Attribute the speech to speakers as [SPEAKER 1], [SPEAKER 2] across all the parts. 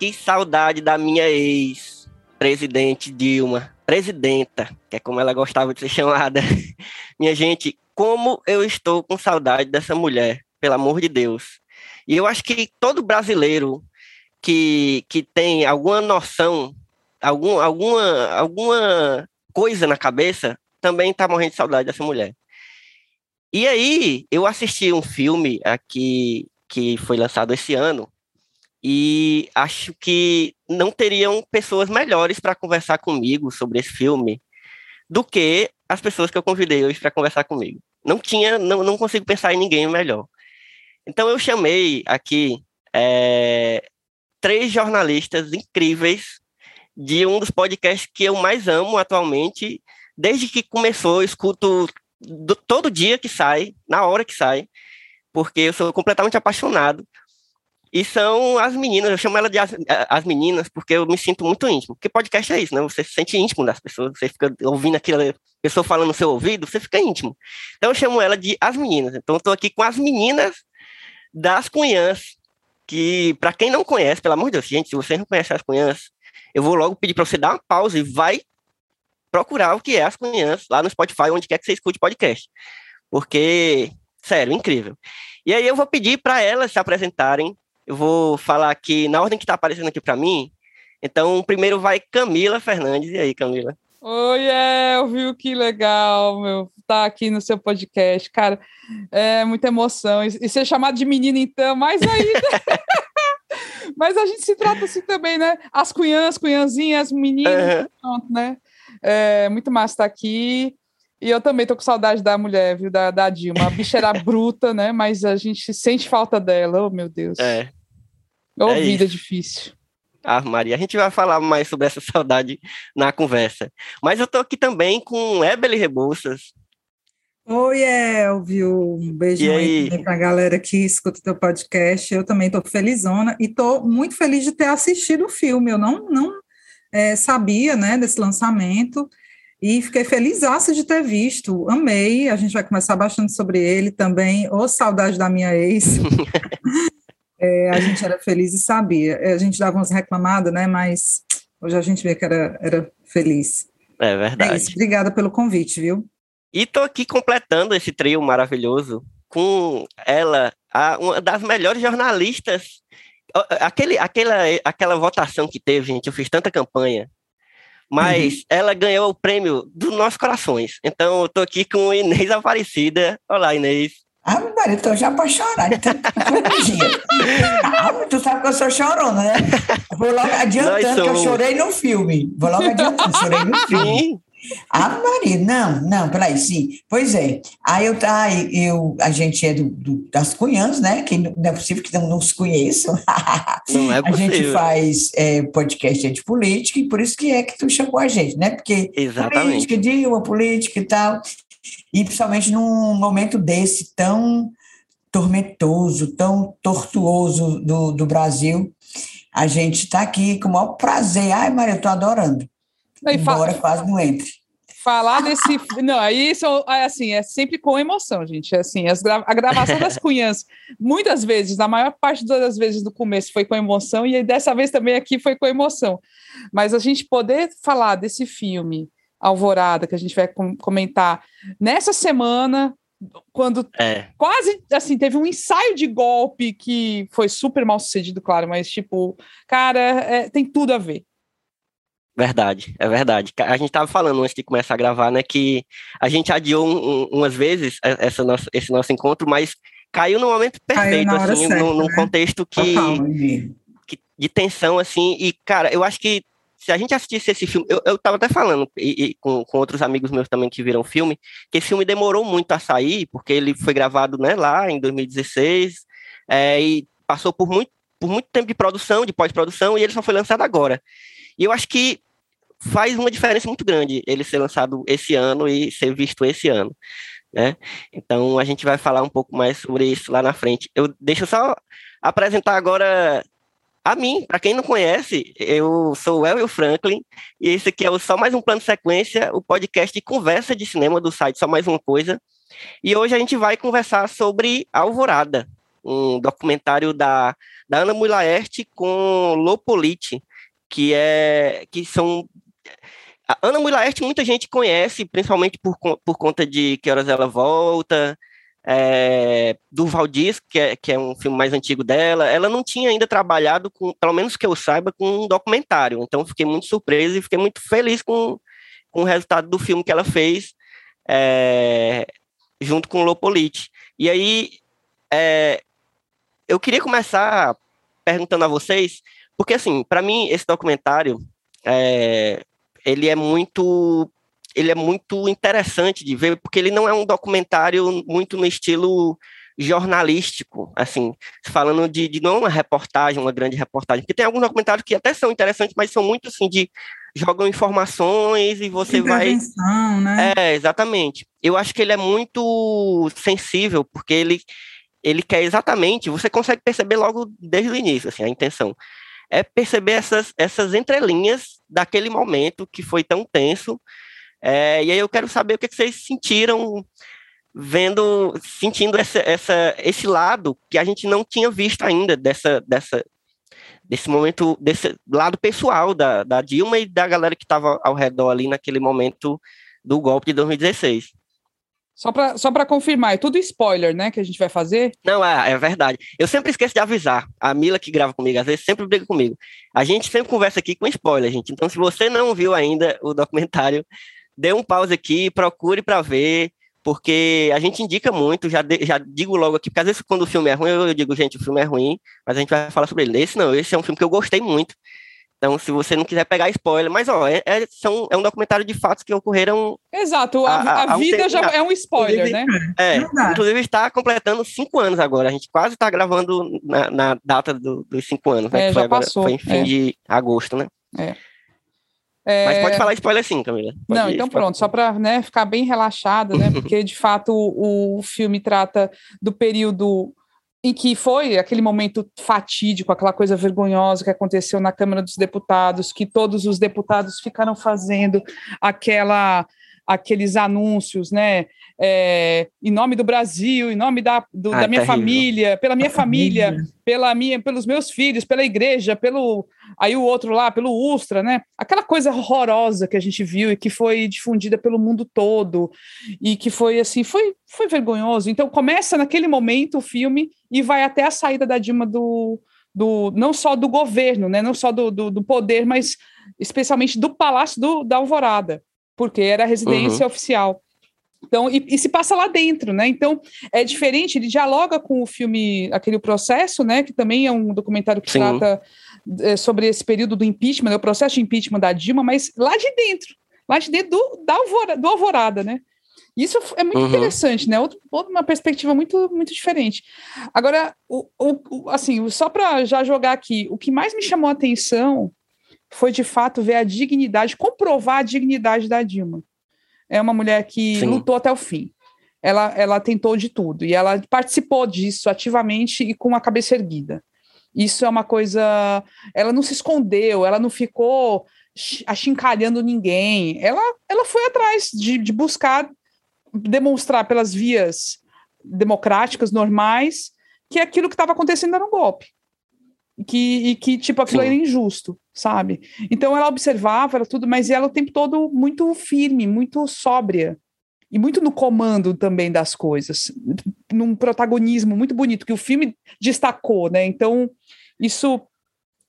[SPEAKER 1] que saudade da minha ex-presidente Dilma. Presidenta, que é como ela gostava de ser chamada. Minha gente, como eu estou com saudade dessa mulher, pelo amor de Deus. E eu acho que todo brasileiro que, que tem alguma noção, algum, alguma, alguma coisa na cabeça, também está morrendo de saudade dessa mulher. E aí, eu assisti um filme aqui que foi lançado esse ano, e acho que não teriam pessoas melhores para conversar comigo sobre esse filme do que as pessoas que eu convidei hoje para conversar comigo. Não tinha, não, não consigo pensar em ninguém melhor. Então eu chamei aqui é, três jornalistas incríveis de um dos podcasts que eu mais amo atualmente. Desde que começou, eu escuto do, todo dia que sai, na hora que sai, porque eu sou completamente apaixonado. E são as meninas, eu chamo ela de as, as, meninas porque eu me sinto muito íntimo. Porque podcast é isso, né? Você se sente íntimo das pessoas, você fica ouvindo aquela pessoa falando no seu ouvido, você fica íntimo. Então eu chamo ela de as meninas. Então eu estou aqui com as meninas das Cunhãs, que para quem não conhece, pelo amor de Deus, gente, se você não conhece as Cunhãs, eu vou logo pedir para você dar uma pausa e vai procurar o que é as Cunhãs lá no Spotify, onde quer que você escute podcast. Porque, sério, incrível. E aí eu vou pedir para elas se apresentarem. Eu vou falar aqui na ordem que está aparecendo aqui para mim. Então, primeiro vai Camila Fernandes. E aí, Camila?
[SPEAKER 2] Oi, Elvio, que legal, meu, tá aqui no seu podcast, cara, é muita emoção, e, ser chamado de menina, então, mais ainda, mas a gente se trata assim também, né, as cunhãs, cunhãzinhas, meninas, uhum. pronto, né, é muito massa estar aqui, e eu também tô com saudade da mulher, viu, da, da Dilma, a bicha era bruta, né, mas a gente sente falta dela, oh meu Deus.
[SPEAKER 1] É.
[SPEAKER 2] Ô, é vida isso. difícil.
[SPEAKER 1] Ah, Maria, a gente vai falar mais sobre essa saudade na conversa. Mas eu tô aqui também com Ebele Rebouças.
[SPEAKER 3] Oi, Elvio. Um beijo aí para a galera que escuta o teu podcast. Eu também estou felizona e estou muito feliz de ter assistido o filme. Eu não, não é, sabia né, desse lançamento e fiquei feliz de ter visto. Amei. A gente vai conversar bastante sobre ele também. Ô, saudade da minha ex. É, a gente era feliz e sabia. É, a gente dava umas reclamadas, né? Mas hoje a gente vê que era, era feliz.
[SPEAKER 1] É verdade. É
[SPEAKER 3] isso. Obrigada pelo convite, viu?
[SPEAKER 1] E tô aqui completando esse trio maravilhoso com ela, a, uma das melhores jornalistas. Aquele, aquela, aquela votação que teve, gente, eu fiz tanta campanha, mas uhum. ela ganhou o prêmio dos nossos corações. Então eu tô aqui com Inês Aparecida. Olá, Inês.
[SPEAKER 4] Ah, Maria, eu tô já pra chorar, então, ah, tu sabe que eu sou chorona, né? Vou logo adiantando que eu chorei no filme. Vou logo adiantando, chorei no filme. Ah, Maria, não, não, peraí, sim. Pois é. Aí eu, aí eu a gente é do, do, das Cunhãs, né? Que não é possível que não nos conheçam.
[SPEAKER 1] Não é possível.
[SPEAKER 4] A gente faz é, podcast de política e por isso que é que tu chamou a gente, né? Porque
[SPEAKER 1] Exatamente.
[SPEAKER 4] política, Dilma, política e tal. E principalmente num momento desse tão tormentoso, tão tortuoso do, do Brasil, a gente está aqui com o maior prazer. Ai, Maria, eu estou adorando. Não, Embora quase não entre.
[SPEAKER 2] Falar desse. Não, aí são, é assim, é sempre com emoção, gente. É assim, as gra... a gravação das cunhas, muitas vezes, na maior parte das vezes do começo foi com emoção, e dessa vez também aqui foi com emoção. Mas a gente poder falar desse filme Alvorada, que a gente vai comentar nessa semana, quando é. quase assim teve um ensaio de golpe que foi super mal sucedido, claro, mas tipo, cara, é, tem tudo a ver.
[SPEAKER 1] Verdade, é verdade. A gente estava falando antes de começar a gravar, né, que a gente adiou um, um, umas vezes essa nossa, esse nosso encontro, mas caiu no momento perfeito, assim, certa, num, né? contexto que, que, de tensão, assim, e, cara, eu acho que se a gente assistisse esse filme, eu, eu tava até falando e, e, com, com outros amigos meus também que viram o filme, que esse filme demorou muito a sair, porque ele foi gravado, né, lá em 2016, é, e passou por muito, por muito tempo de produção, de pós-produção, e ele só foi lançado agora. E eu acho que faz uma diferença muito grande ele ser lançado esse ano e ser visto esse ano. Né? Então a gente vai falar um pouco mais sobre isso lá na frente. Eu deixo só apresentar agora a mim, para quem não conhece, eu sou o Elio Franklin e esse aqui é o Só Mais Um Plano Sequência, o podcast de conversa de cinema do site Só Mais Uma Coisa. E hoje a gente vai conversar sobre Alvorada, um documentário da, da Ana Mulaerte com Lopolite, que é que são a Ana Mulaerte muita gente conhece, principalmente por, por conta de Que Horas Ela Volta, é, do Valdir, que é, que é um filme mais antigo dela. Ela não tinha ainda trabalhado, com, pelo menos que eu saiba, com um documentário. Então fiquei muito surpreso e fiquei muito feliz com, com o resultado do filme que ela fez é, junto com o Lopolite. E aí, é, eu queria começar perguntando a vocês, porque assim, para mim esse documentário é, ele é muito ele é muito interessante de ver, porque ele não é um documentário muito no estilo jornalístico, assim, falando de, de não uma reportagem, uma grande reportagem, porque tem alguns documentários que até são interessantes, mas são muito assim de jogam informações e você vai
[SPEAKER 3] né?
[SPEAKER 1] É, exatamente. Eu acho que ele é muito sensível, porque ele ele quer exatamente, você consegue perceber logo desde o início, assim, a intenção é perceber essas, essas entrelinhas daquele momento que foi tão tenso. É, e aí eu quero saber o que, vocês sentiram vendo, sentindo essa, essa, esse lado que a gente não tinha visto ainda dessa, dessa, desse momento, desse lado pessoal da, da Dilma e da galera que estava ao redor ali naquele momento do golpe de 2016.
[SPEAKER 2] Só para só confirmar, é tudo spoiler, né, que a gente vai fazer?
[SPEAKER 1] Não, é, é verdade. Eu sempre esqueço de avisar. A Mila que grava comigo, às vezes sempre briga comigo. A gente sempre conversa aqui com spoiler, gente. Então, se você não viu ainda o documentário, dê um pause aqui, procure para ver, porque a gente indica muito, já, de, já digo logo aqui, porque às vezes quando o filme é ruim, eu digo, gente, o filme é ruim, mas a gente vai falar sobre ele. Esse não, esse é um filme que eu gostei muito. Então, se você não quiser pegar spoiler, mas ó, é, é, são, é um documentário de fatos que ocorreram.
[SPEAKER 2] Exato, a, a, a vida já é um spoiler, né?
[SPEAKER 1] É, inclusive está completando cinco anos agora. A gente quase está gravando na, na, data do, dos cinco anos, né?
[SPEAKER 2] É,
[SPEAKER 1] que foi,
[SPEAKER 2] agora, passou,
[SPEAKER 1] foi em fim
[SPEAKER 2] é.
[SPEAKER 1] de agosto, né?
[SPEAKER 2] É.
[SPEAKER 1] Mas pode falar spoiler sim, Camila. Pode
[SPEAKER 2] não, então pronto, só para né, ficar bem relaxada, né? Porque de fato o, o filme trata do período em que foi aquele momento fatídico, aquela coisa vergonhosa que aconteceu na Câmara dos Deputados, que todos os deputados ficaram fazendo aquela aqueles anúncios, né? É, em nome do Brasil, em nome da, do, ah, da minha terrível. família, pela minha família, pela minha, pelos meus filhos, pela igreja, pelo aí o outro lá, pelo Ustra, né? Aquela coisa horrorosa que a gente viu e que foi difundida pelo mundo todo e que foi assim, foi, foi vergonhoso. Então começa naquele momento o filme e vai até a saída da Dilma do, do não só do governo, né? Não só do, do, do poder, mas especialmente do Palácio do, da Alvorada porque era a residência uhum. oficial. Então, e, e, se passa lá dentro, né? Então, é diferente, ele dialoga com o filme Aquele Processo, né? Que também é um documentário que Sim. trata é, sobre esse período do impeachment, né, o processo de impeachment da Dilma, mas lá de dentro, lá de dentro do, da Alvorada, do Alvorada, né? Isso é muito uhum. interessante, né? Outra, uma perspectiva muito, muito diferente. Agora, o, o, assim, só para já jogar aqui, o que mais me chamou a atenção foi de fato ver a dignidade, comprovar a dignidade da Dilma. É uma mulher que Sim. lutou até o fim. Ela, ela tentou de tudo e ela participou disso ativamente e com a cabeça erguida. Isso é uma coisa. Ela não se escondeu, ela não ficou achincalhando ninguém. Ela, ela foi atrás de, de buscar demonstrar pelas vias democráticas normais que aquilo que estava acontecendo era um golpe que, e que, tipo, aquilo Sim. era injusto, sabe? Então ela observava, era tudo, mas ela o tempo todo muito firme, muito sóbria. e muito no comando também das coisas, num protagonismo muito bonito que o filme destacou, né? Então, isso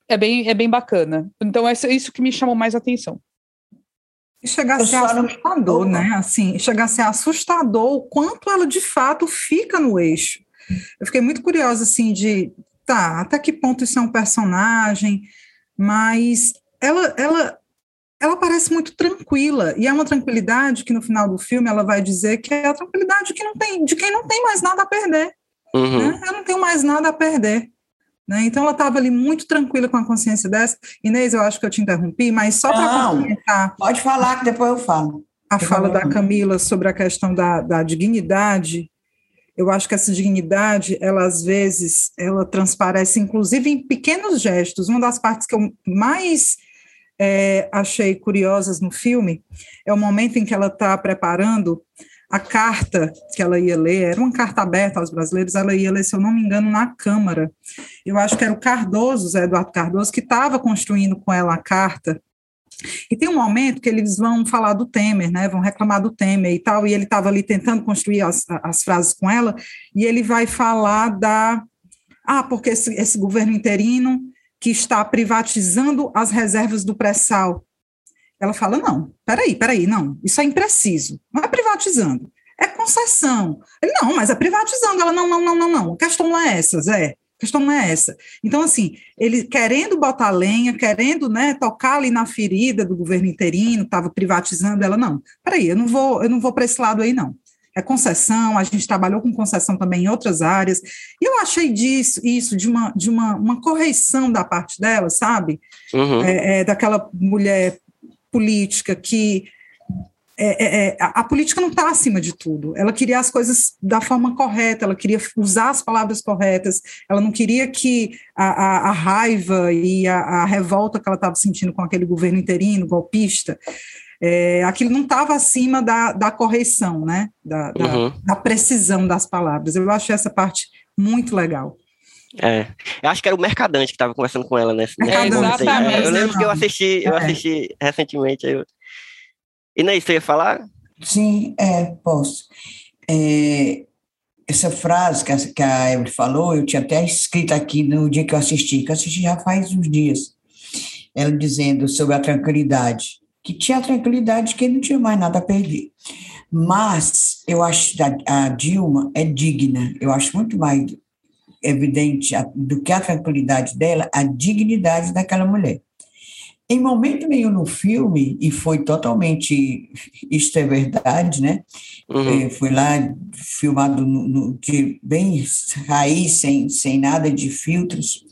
[SPEAKER 2] é bem, é bem bacana. Então, é isso que me chamou mais atenção.
[SPEAKER 3] E chegar a ser assustador, né? Assim, chegar a ser assustador o quanto ela de fato fica no eixo. Eu fiquei muito curiosa, assim, de tá, até que ponto isso é um personagem, mas ela, ela, ela parece muito tranquila, e é uma tranquilidade que no final do filme ela vai dizer que é a tranquilidade que não tem, de quem não tem mais nada a perder. Uhum. Né? Eu não tenho mais nada a perder. Né? Então ela estava ali muito tranquila com a consciência dessa. Inês, eu acho que eu te interrompi, mas só para
[SPEAKER 4] comentar. Pode falar que depois eu falo.
[SPEAKER 3] A fala da Camila sobre a questão da, da dignidade, eu acho que essa dignidade, ela às vezes, ela transparece inclusive em pequenos gestos. Uma das partes que eu mais é, achei curiosas no filme é o momento em que ela está preparando a carta que ela ia ler, era uma carta aberta aos brasileiros, ela ia ler, se eu não me engano, na Câmara. Eu acho que era o Cardoso, Zé Eduardo Cardoso, que estava construindo com ela a carta. E tem um momento que eles vão falar do Temer, né? Vão reclamar do Temer e tal, e ele estava ali tentando construir as, as frases com ela, e ele vai falar da. Ah, porque esse, esse governo interino que está privatizando as reservas do pré-sal. Ela fala: não, peraí, peraí, não, isso é impreciso, não é privatizando, é concessão. Ele, não, mas é privatizando. Ela, não, não, não, não, não, a questão não é essa, Zé, questão não é essa. Então, assim, ele querendo botar lenha, querendo né, tocar ali na ferida do governo interino, estava privatizando, ela, não, peraí, eu não vou, eu não vou para esse lado aí, não. É concessão, a gente trabalhou com concessão também em outras áreas, e eu achei disso, isso, de uma, de uma, uma correção da parte dela, sabe? Uhum. É, é, daquela mulher política que é, é, é a, a, política não está acima de tudo. Ela queria as coisas da forma correta, ela queria usar as palavras corretas, ela não queria que a, a, a raiva e a, revolta que ela estava sentindo com aquele governo interino, golpista, é, aquilo não estava acima da, da correção, né? Da, da, uhum. da, precisão das palavras. Eu achei essa parte muito legal.
[SPEAKER 1] É, eu acho que era o Mercadante que estava conversando com ela nesse.
[SPEAKER 2] É, exatamente.
[SPEAKER 1] Eu lembro que eu assisti, eu é. assisti recentemente. Eu... E nem você ia falar?
[SPEAKER 4] Sim, é, posso. É, essa frase que a, que a Evelyn falou, eu tinha até escrito aqui no dia que eu assisti, que eu assisti já faz uns dias. Ela dizendo sobre a tranquilidade, que tinha a tranquilidade que não tinha mais nada a perder. Mas eu acho que a, a Dilma é digna, eu acho muito mais evidente do que a tranquilidade dela, a dignidade daquela mulher. Em momento nenhum no filme, e foi totalmente, isto é verdade, né? Uhum. É, foi lá filmado no, no, de bem raiz, sem, sem nada de filtros.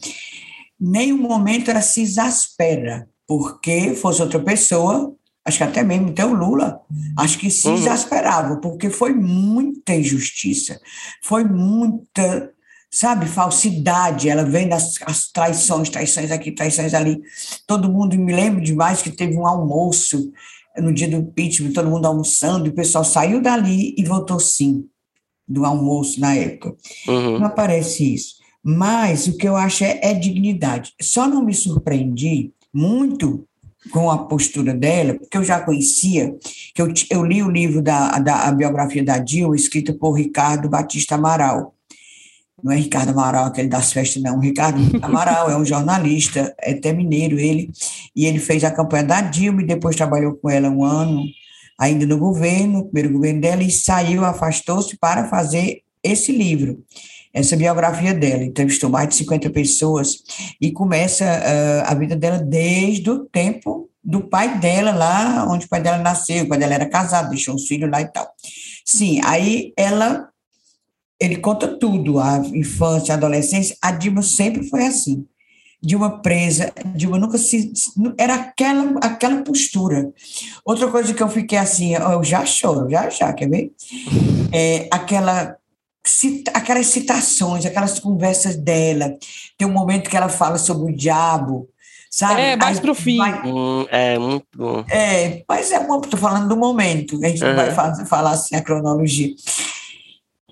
[SPEAKER 4] Nenhum momento ela se exaspera, porque fosse outra pessoa, acho que até mesmo até o Lula, acho que se uhum. exasperava, porque foi muita injustiça, foi muita sabe, falsidade, ela vem das as traições, traições aqui, traições ali. Todo mundo, me lembro demais que teve um almoço no dia do impeachment, todo mundo almoçando, e o pessoal saiu dali e votou sim, do almoço na época. Uhum. Não aparece isso. Mas o que eu acho é, é dignidade. Só não me surpreendi muito com a postura dela, porque eu já conhecia, que eu, eu li o livro da, da biografia da Dilma, escrito por Ricardo Batista Amaral, não é Ricardo Amaral, aquele das festas, não. Ricardo Amaral é um jornalista, é até mineiro ele, e ele fez a campanha da Dilma e depois trabalhou com ela um ano, ainda no governo, primeiro governo dela, e saiu, afastou-se para fazer esse livro, essa biografia dela. Entrevistou mais de 50 pessoas e começa uh, a vida dela desde o tempo do pai dela lá, onde o pai dela nasceu, o pai dela era casado, deixou uns filhos lá e tal. Sim, aí ela ele conta tudo, a infância, a adolescência. A Dilma sempre foi assim. Dilma presa, Dilma nunca se. Era aquela, aquela postura. Outra coisa que eu fiquei assim, eu já choro, já já, quer ver? É, aquela, aquelas citações, aquelas conversas dela. Tem um momento que ela fala sobre o diabo, sabe?
[SPEAKER 2] É, mais para o fim. Vai,
[SPEAKER 1] hum, é, muito bom.
[SPEAKER 4] É, mas é bom, estou falando do momento, a gente uhum. não vai falar assim a cronologia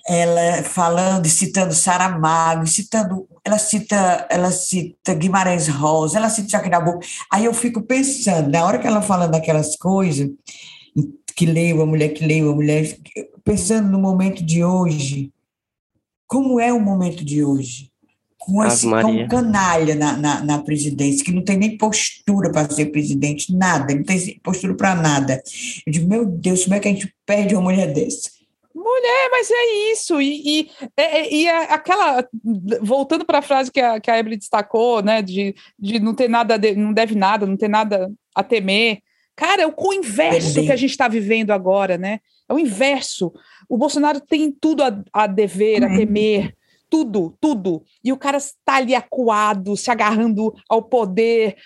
[SPEAKER 4] ela falando, citando Saramago, citando, ela cita, ela cita Guimarães Rosa, ela cita Jaquinabu. Aí eu fico pensando, na hora que ela falando aquelas coisas, que leio, a mulher que leio, a mulher. Pensando no momento de hoje, como é o momento de hoje? Com, esse, com canalha na, na, na, presidência, que não tem nem postura para ser presidente, nada, não tem postura para nada. Eu digo, meu Deus, como é que a gente perde uma mulher dessa?
[SPEAKER 2] Mulher, mas é isso. E, e, é, é, e aquela. Voltando para a frase que a, que a Evelyn destacou, né? De, de não ter nada, de, não deve nada, não ter nada a temer. Cara, é o inverso que a gente está vivendo agora, né? É o inverso. O Bolsonaro tem tudo a, a dever, a uhum. temer, tudo, tudo. E o cara está ali acuado, se agarrando ao poder,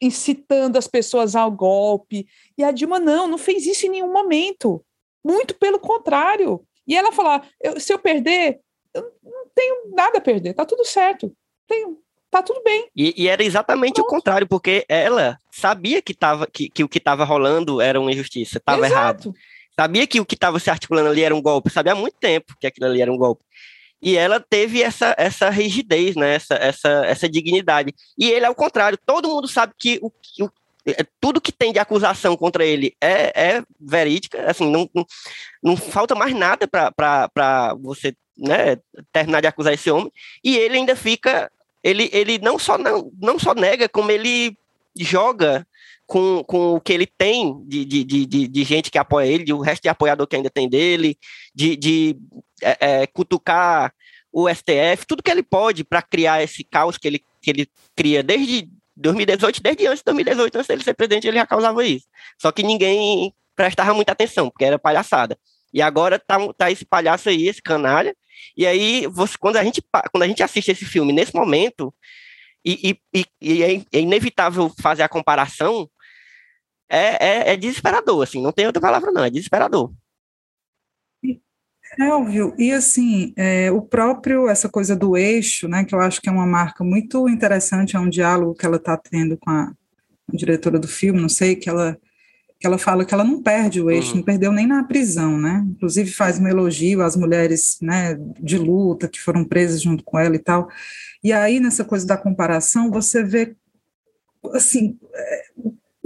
[SPEAKER 2] incitando as pessoas ao golpe. E a Dilma não, não fez isso em nenhum momento. Muito pelo contrário. E ela falar: eu, se eu perder, eu não tenho nada a perder, tá tudo certo. Tenho, tá tudo bem.
[SPEAKER 1] E, e era exatamente Pronto. o contrário, porque ela sabia que, tava, que, que o que estava rolando era uma injustiça, estava errado. Sabia que o que estava se articulando ali era um golpe, sabia há muito tempo que aquilo ali era um golpe. E ela teve essa, essa rigidez, né? essa, essa, essa dignidade. E ele, ao contrário, todo mundo sabe que o, o tudo que tem de acusação contra ele é, é verídica, assim, não, não, não falta mais nada para você né, terminar de acusar esse homem, e ele ainda fica, ele, ele não, só não, não só nega, como ele joga com, com o que ele tem de, de, de, de gente que apoia ele, o resto de apoiador que ainda tem dele, de, de é, é, cutucar o STF, tudo que ele pode para criar esse caos que ele, que ele cria desde 2018, desde antes de 2018, antes dele ser presidente, ele já causava isso. Só que ninguém prestava muita atenção, porque era palhaçada. E agora tá, tá esse palhaço aí, esse canalha. E aí, você, quando, a gente, quando a gente assiste esse filme nesse momento, e, e, e é, é inevitável fazer a comparação, é, é, é desesperador, assim, não tem outra palavra não, é desesperador.
[SPEAKER 3] Elvio, e assim, é, o próprio, essa coisa do eixo, né, que eu acho que é uma marca muito interessante, é um diálogo que ela está tendo com a, a, diretora do filme, não sei, que ela, que ela fala que ela não perde o eixo, uhum. não perdeu nem na prisão, né, inclusive faz um elogio às mulheres, né, de luta, que foram presas junto com ela e tal, e aí nessa coisa da comparação, você vê, assim, é,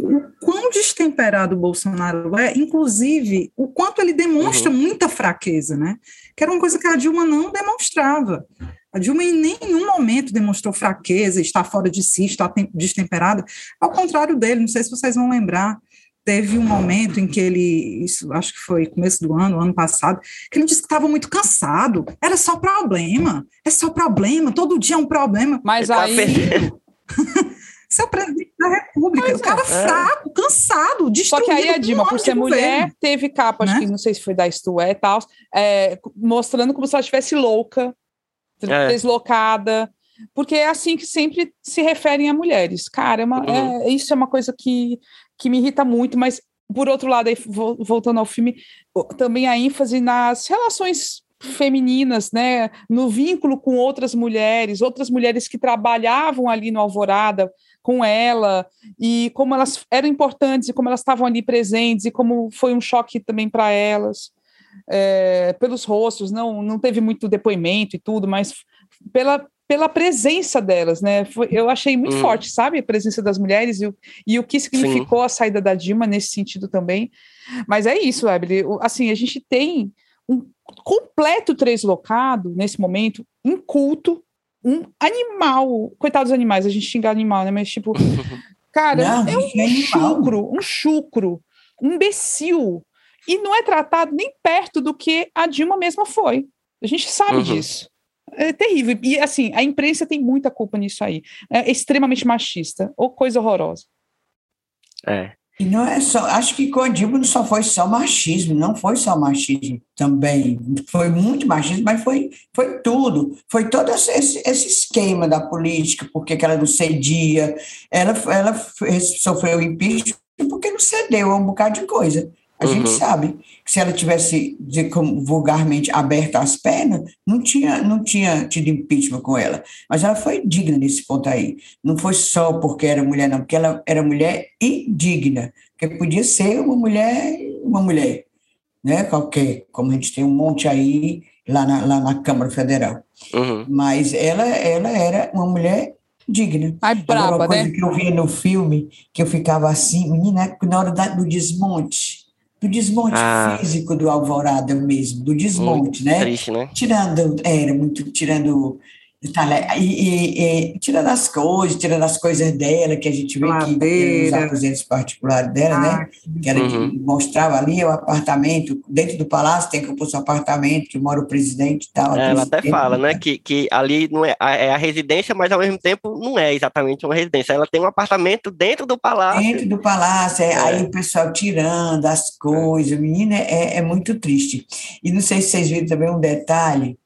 [SPEAKER 3] o quão destemperado o Bolsonaro é, inclusive o quanto ele demonstra uhum. muita fraqueza, né? Que era uma coisa que a Dilma não demonstrava. A Dilma em nenhum momento demonstrou fraqueza, está fora de si, está destemperada. Ao contrário dele, não sei se vocês vão lembrar, teve um momento em que ele, isso acho que foi começo do ano, ano passado, que ele disse que estava muito cansado. Era só problema, é só problema, todo dia é um problema.
[SPEAKER 2] Mas tá aí
[SPEAKER 3] Você é o presidente da República. Mas o cara é. fraco, cansado, destruído.
[SPEAKER 2] Só que aí a Dilma, por ser mulher, teve capa, né? acho que não sei se foi da Isto É e tal, é, mostrando como se ela estivesse louca, é. deslocada. Porque é assim que sempre se referem a mulheres. Cara, é uma, uhum. é, isso é uma coisa que, que me irrita muito, mas por outro lado, aí, voltando ao filme, também a ênfase nas relações femininas, né, no vínculo com outras mulheres, outras mulheres que trabalhavam ali no Alvorada, com ela e como elas eram importantes e como elas estavam ali presentes e como foi um choque também para elas é, pelos rostos não não teve muito depoimento e tudo mas pela pela presença delas, né? Foi, eu achei muito hum. forte, sabe? A presença das mulheres e o, e o que significou Sim. a saída da Dilma nesse sentido também. Mas é isso, Evelyn. Assim, a gente tem um completo translocado nesse momento, inculto, um animal. Coitados dos animais, a gente xinga animal, né? Mas, tipo, cara, não, é um, é chucro, um chucro, um imbecil. E não é tratado nem perto do que a Dilma mesma foi. A gente sabe uhum. disso. É terrível. E, assim, a imprensa tem muita culpa nisso aí. É extremamente machista, ou coisa horrorosa.
[SPEAKER 1] É.
[SPEAKER 4] E não é só, acho que Dilma não só foi só machismo, não foi só machismo também, foi muito machismo, mas foi, foi tudo, foi todo esse, esse esquema da política, porque ela não cedia, ela, ela sofreu impeachment porque não cedeu a um bocado de coisa. A uhum. gente sabe que se ela tivesse, como vulgarmente, aberto as pernas, não tinha, não tinha tido impeachment com ela. Mas ela foi digna nesse ponto aí. Não foi só porque era mulher, não, porque ela era mulher e digna. Porque podia ser uma mulher, uma mulher, né? Qualquer, como a gente tem um monte aí lá na, lá na Câmara Federal. Uhum. Mas ela, ela era uma mulher digna.
[SPEAKER 2] Ai, braba,
[SPEAKER 4] uma coisa
[SPEAKER 2] né?
[SPEAKER 4] que eu via no filme, que eu ficava assim, menina, na hora da, do desmonte, do desmonte ah. físico do Alvorada mesmo, do desmonte,
[SPEAKER 1] muito
[SPEAKER 4] né?
[SPEAKER 1] Triste, né?
[SPEAKER 4] Tirando, era muito, tirando e, e, e, tirando as coisas, tirando as coisas dela, que a gente vê Ladeira. que os aposentos particulares dela, né? ah, né? Que era uhum. que mostrava ali o apartamento, dentro do palácio tem que pôr seu apartamento, que mora o presidente e tal.
[SPEAKER 1] É, ela até fala, né? Que, que ali não é a, é a residência, mas ao mesmo tempo não é exatamente uma residência. Ela tem um apartamento dentro do palácio.
[SPEAKER 4] Dentro do palácio, é, é. aí o pessoal tirando as coisas, menina, é, é muito triste. E não sei se vocês viram também um detalhe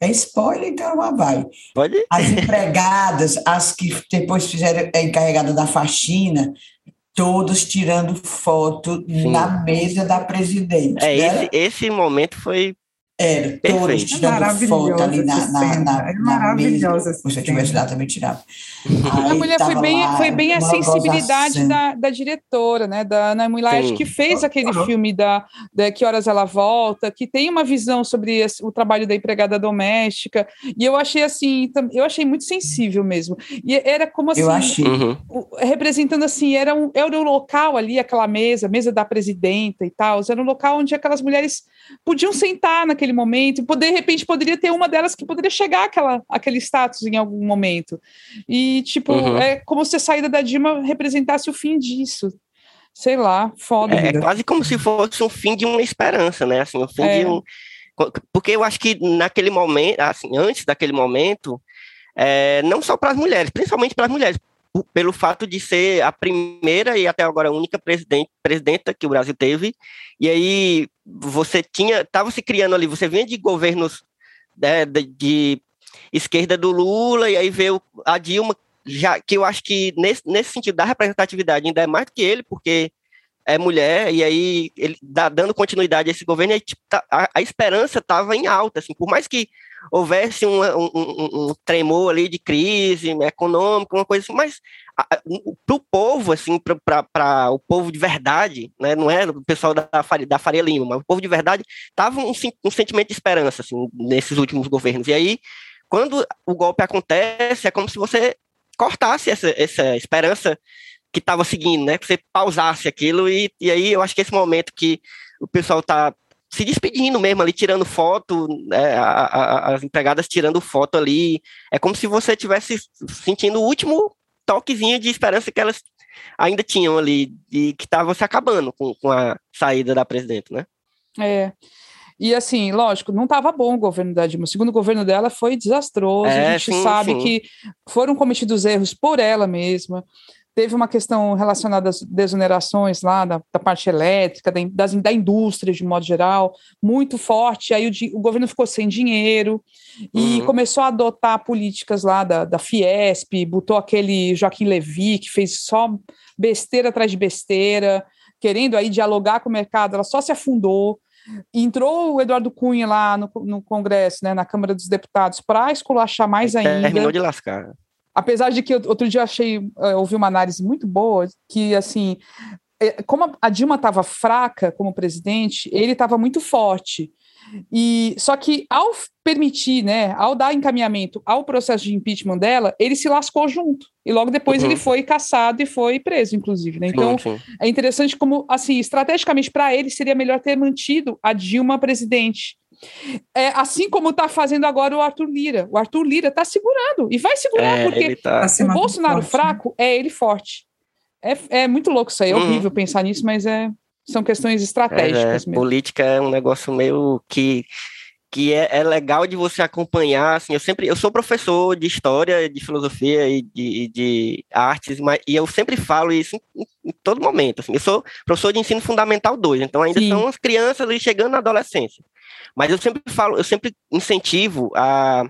[SPEAKER 4] é spoiler, então ela vai.
[SPEAKER 1] Pode?
[SPEAKER 4] As empregadas, as que depois fizeram a encarregada da faxina, todos tirando foto Sim. na mesa da presidente.
[SPEAKER 1] É, né? esse, esse momento foi
[SPEAKER 4] era, todos tirando foto ali na, na, na, é maravilhosa Se você tivesse lá, também tirava.
[SPEAKER 2] a mulher foi bem, lá, foi bem a sensibilidade da, da diretora, né, da Ana Mulher, que fez aquele filme da, da Que Horas Ela Volta, que tem uma visão sobre esse, o trabalho da empregada doméstica, e eu achei assim, eu achei muito sensível mesmo. E era como assim,
[SPEAKER 4] eu achei.
[SPEAKER 1] Uhum.
[SPEAKER 2] representando assim, era um, era um local ali, aquela mesa, mesa da presidenta e tal, era um local onde aquelas mulheres podiam sentar naquele momento, e de repente poderia ter uma delas que poderia chegar àquela, àquele status em algum momento. E, tipo, uhum. é como se a saída da Dilma representasse o fim disso. Sei lá, foda.
[SPEAKER 1] É, é quase como se fosse um fim de uma esperança, né? Assim, o fim é. de um. Porque eu acho que naquele momento, assim, antes daquele momento, é, não só para as mulheres, principalmente para as mulheres, pelo fato de ser a primeira e até agora a única presidente, presidenta que o Brasil teve. E aí você tinha, estava se criando ali, você vinha de governos né, de, de, esquerda do Lula, e aí veio a Dilma, já que eu acho que nesse, nesse sentido da representatividade ainda é mais do que ele, porque é mulher, e aí ele dá, dando continuidade a esse governo, e, tipo, tá, a, a, esperança estava em alta, assim, por mais que houvesse um, um, um, um tremor ali de crise econômica, uma coisa assim, mas para o povo, assim, para o povo de verdade, né, não é o pessoal da da Faria Lima, mas o povo de verdade estava um, um sentimento de esperança, assim, nesses últimos governos. E aí, quando o golpe acontece, é como se você cortasse essa, essa esperança que estava seguindo, né? Que você pausasse aquilo e, e aí eu acho que esse momento que o pessoal está se despedindo mesmo ali, tirando foto, né, a, a, as empregadas tirando foto ali, é como se você estivesse sentindo o último toquezinho de esperança que elas ainda tinham ali e que estava se acabando com, com a saída da presidente, né?
[SPEAKER 2] É. E assim, lógico, não estava bom o governo da Dilma. O segundo governo dela foi desastroso. É, a gente sim, sabe sim. que foram cometidos erros por ela mesma. Teve uma questão relacionada às desonerações lá da, da parte elétrica, da, das, da indústria de modo geral, muito forte. Aí o, o governo ficou sem dinheiro e uhum. começou a adotar políticas lá da, da Fiesp, botou aquele Joaquim Levy, que fez só besteira atrás de besteira, querendo aí dialogar com o mercado, ela só se afundou. Entrou o Eduardo Cunha lá no, no Congresso, né, na Câmara dos Deputados, para esculachar mais ainda.
[SPEAKER 1] Terminou de lascar.
[SPEAKER 2] Apesar de que outro dia achei, uh, ouvi uma análise muito boa, que assim, é, como a Dilma estava fraca como presidente, ele estava muito forte. E só que ao permitir, né, ao dar encaminhamento ao processo de impeachment dela, ele se lascou junto. E logo depois uhum. ele foi caçado e foi preso, inclusive. Né? Então sim, sim. é interessante como, assim, estrategicamente para ele seria melhor ter mantido a Dilma presidente é, assim como está fazendo agora o Arthur Lira. O Arthur Lira está segurando e vai segurar, é, porque tá... o Bolsonaro forte, fraco é ele forte. É, é muito louco isso aí, é uhum. horrível pensar nisso, mas é, são questões estratégicas.
[SPEAKER 1] É, política é um negócio meio que que é, é, legal de você acompanhar, assim, eu sempre, eu sou professor de história, de filosofia e de, de artes, mas, e eu sempre falo isso em, em, todo momento, assim, eu sou professor de ensino fundamental 2, então ainda Sim. são as crianças ali chegando na adolescência, mas eu sempre falo, eu sempre incentivo a,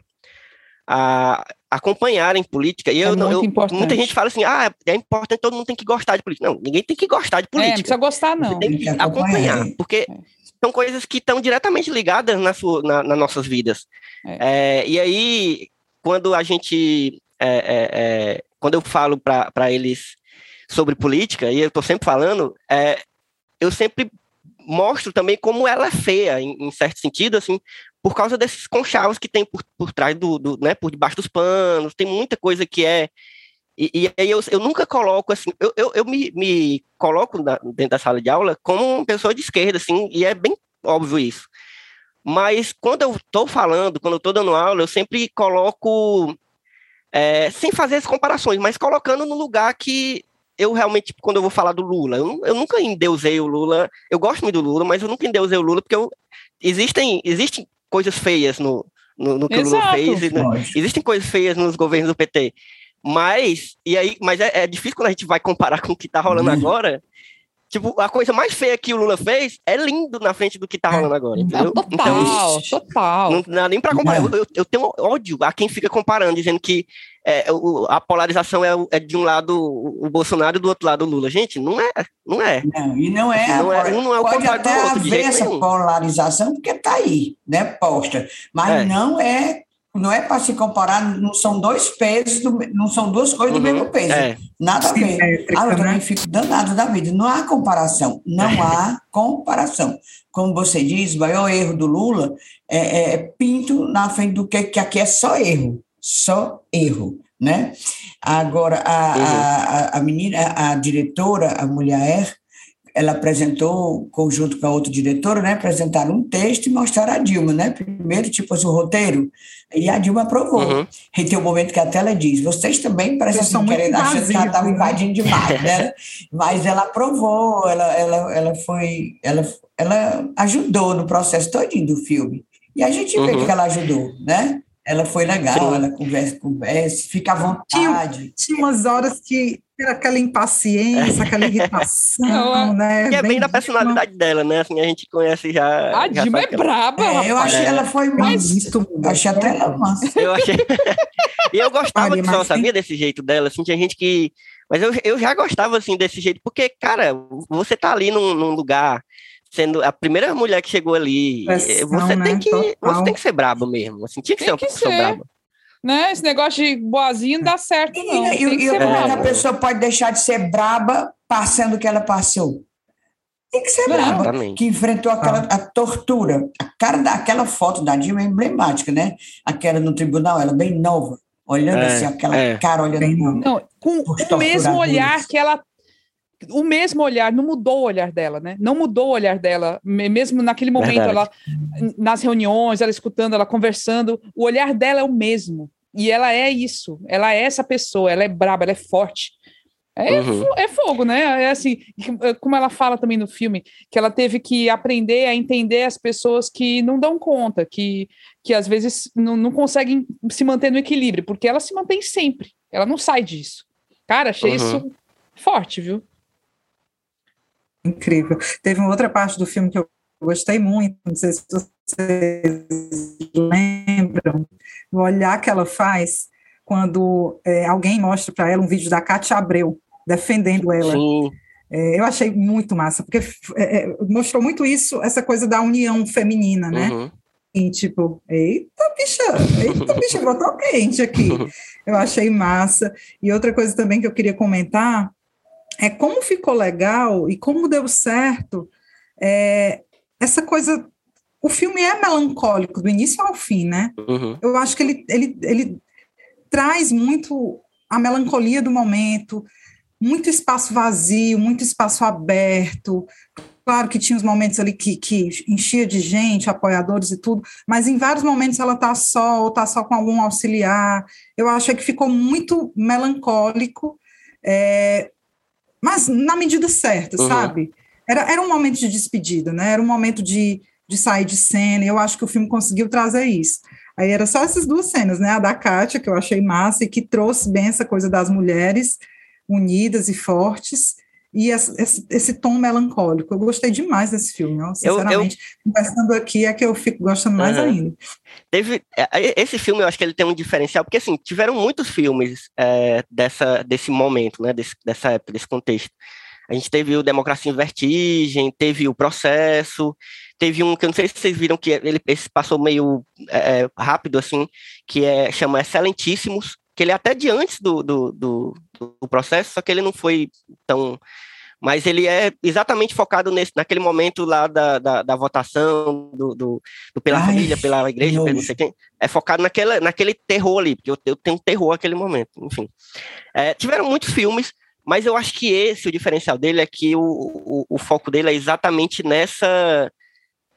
[SPEAKER 1] a acompanharem política. E é eu, eu muita gente fala assim: ah, é importante, todo mundo tem que gostar de política. Não, ninguém tem que gostar de política. É, não
[SPEAKER 2] precisa gostar, não.
[SPEAKER 1] Você tem que acompanhar, porque é são coisas que estão diretamente ligadas na sua, na, nas nossas vidas. É. É, e aí, quando a gente. É, é, é quando eu falo para eles sobre política, e eu estou sempre falando, é, eu sempre mostro também como ela é feia, em, em, certo sentido, assim, por causa desses conchavos que tem por, por trás do, do, né, por debaixo dos panos, tem muita coisa que é E, e aí eu, eu nunca coloco assim, eu, eu, eu me, me coloco na, dentro da sala de aula como uma pessoa de esquerda, assim, e é bem óbvio isso. Mas quando eu estou falando, quando eu estou dando aula, eu sempre coloco, é, sem fazer as comparações, mas colocando no lugar que eu realmente, quando eu vou falar do Lula, eu, eu nunca endeusei o Lula, eu gosto muito do Lula, mas eu nunca endeusei o Lula, porque eu, existem, existem coisas feias no, no, no que Exato. o Lula fez, e, né, existem coisas feias nos governos do PT. Mas, e aí, mas é, é, difícil quando a gente vai comparar com o que tá rolando uhum. agora. Tipo, a coisa mais feia que o Lula fez é lindo na frente do que tá rolando agora, entendeu?
[SPEAKER 2] Total, então, total.
[SPEAKER 1] Não dá nem pra comparar. Eu, eu, tenho ódio a quem fica comparando, dizendo que é, o, a polarização é, é, de um lado o Bolsonaro e do outro lado o Lula. Gente, não é, não é.
[SPEAKER 4] Não, e não é. Não é, um não é o pode até haver essa polarização, porque tá aí, né, posta. Mas é. não é não é para se comparar, não são dois pesos, não são duas coisas uhum, do mesmo peso. É. Nada a ver. É, ah, eu também fico danado da vida. Não há comparação. Não há comparação. Como você diz, o maior erro do Lula é, é pinto na frente do que, que aqui é só erro. Só erro. Né? Agora, a, uhum. a, a menina, a diretora, a mulher, ela apresentou, conjunto com a outra diretora, né, apresentaram um texto e mostraram a Dilma, né, primeiro, tipo assim, o roteiro, e a Dilma aprovou. Uhum. E tem um momento que a tela diz, vocês também parecem assim, querendo, achando que ela estava né? invadindo demais, né, mas ela aprovou, ela, ela, ela foi, ela, ela ajudou no processo todinho do filme. E a gente vê uhum. que ela ajudou, né? Ela foi legal, Sim. ela conversa, conversa, fica à vontade.
[SPEAKER 3] Tinha, tinha umas horas que aquela impaciência, aquela irritação, né?
[SPEAKER 1] Que é bem, bem da personalidade de... dela, né? Assim, a gente conhece já.
[SPEAKER 2] A Dilma é braba,
[SPEAKER 4] é, Eu achei é. ela foi mais. Muito, achei até ela massa.
[SPEAKER 1] Eu achei. e eu gostava que só sabia desse jeito dela, assim, tinha gente que. Mas eu, eu já gostava, assim, desse jeito, porque, cara, você tá ali num, num lugar sendo a primeira mulher que chegou ali, Pressão, você né? tem que Total. você tem que ser brabo mesmo, assim, tinha que tem ser uma que pessoa ser. braba.
[SPEAKER 2] Né? Esse negócio de boazinho não dá certo, não. E,
[SPEAKER 4] e, e a pessoa pode deixar de ser braba passando o que ela passou. Tem que ser braba, que enfrentou aquela ah. a tortura. A cara daquela foto da Dilma é emblemática, né? Aquela no tribunal, ela bem nova, olhando é, assim, aquela é. cara olhando.
[SPEAKER 2] Não, com o mesmo olhar que ela o mesmo olhar, não mudou o olhar dela, né? Não mudou o olhar dela, mesmo naquele momento, ela nas reuniões, ela escutando, ela conversando, o olhar dela é o mesmo. E ela é isso, ela é essa pessoa, ela é braba, ela é forte. É, uhum. é fogo, né? É assim, como ela fala também no filme, que ela teve que aprender a entender as pessoas que não dão conta, que, que às vezes não, não conseguem se manter no equilíbrio, porque ela se mantém sempre, ela não sai disso. Cara, achei uhum. isso forte, viu?
[SPEAKER 3] incrível. Teve uma outra parte do filme que eu gostei muito, não sei se vocês lembram, o olhar que ela faz quando é, alguém mostra para ela um vídeo da Cátia Abreu defendendo ela. É, eu achei muito massa, porque é, é, mostrou muito isso, essa coisa da união feminina, né? Uhum. E tipo, eita bicha, eita bicha, botou quente aqui. Eu achei massa. E outra coisa também que eu queria comentar é como ficou legal e como deu certo é, essa coisa. O filme é melancólico do início ao fim, né? Uhum. Eu acho que ele, ele, ele traz muito a melancolia do momento, muito espaço vazio, muito espaço aberto. Claro que tinha os momentos ali que, que enchia de gente, apoiadores e tudo, mas em vários momentos ela está só, ou está só com algum auxiliar. Eu acho que ficou muito melancólico. É, mas na medida certa, uhum. sabe? Era, era um momento de despedida, né? Era um momento de, de sair de cena, e eu acho que o filme conseguiu trazer isso. Aí era só essas duas cenas, né? A da Kátia, que eu achei massa e que trouxe bem essa coisa das mulheres unidas e fortes, e esse, esse, tom melancólico. Eu gostei demais desse filme, ó, sinceramente. Eu, eu... Conversando aqui é que eu fico gostando mais uhum. ainda.
[SPEAKER 1] Teve, é, esse filme eu acho que ele tem um diferencial, porque assim, tiveram muitos filmes é, dessa, desse momento, né, desse, dessa época, desse contexto. A gente teve o Democracia em Vertigem, teve o Processo, teve um que eu não sei se vocês viram que ele esse passou meio é, é rápido assim, que é chama Excelentíssimos, que ele é até de antes do, do, do, do, processo, só que ele não foi tão mas ele é exatamente focado nesse, naquele momento lá da, da, da votação do, do, do pela Ai, família, pela igreja, pelo não sei quem. É focado naquela, naquele terror ali, porque eu, eu tenho terror naquele momento, enfim. É, tiveram muitos filmes, mas eu acho que esse, o diferencial dele é que o, o, o foco dele é exatamente nessa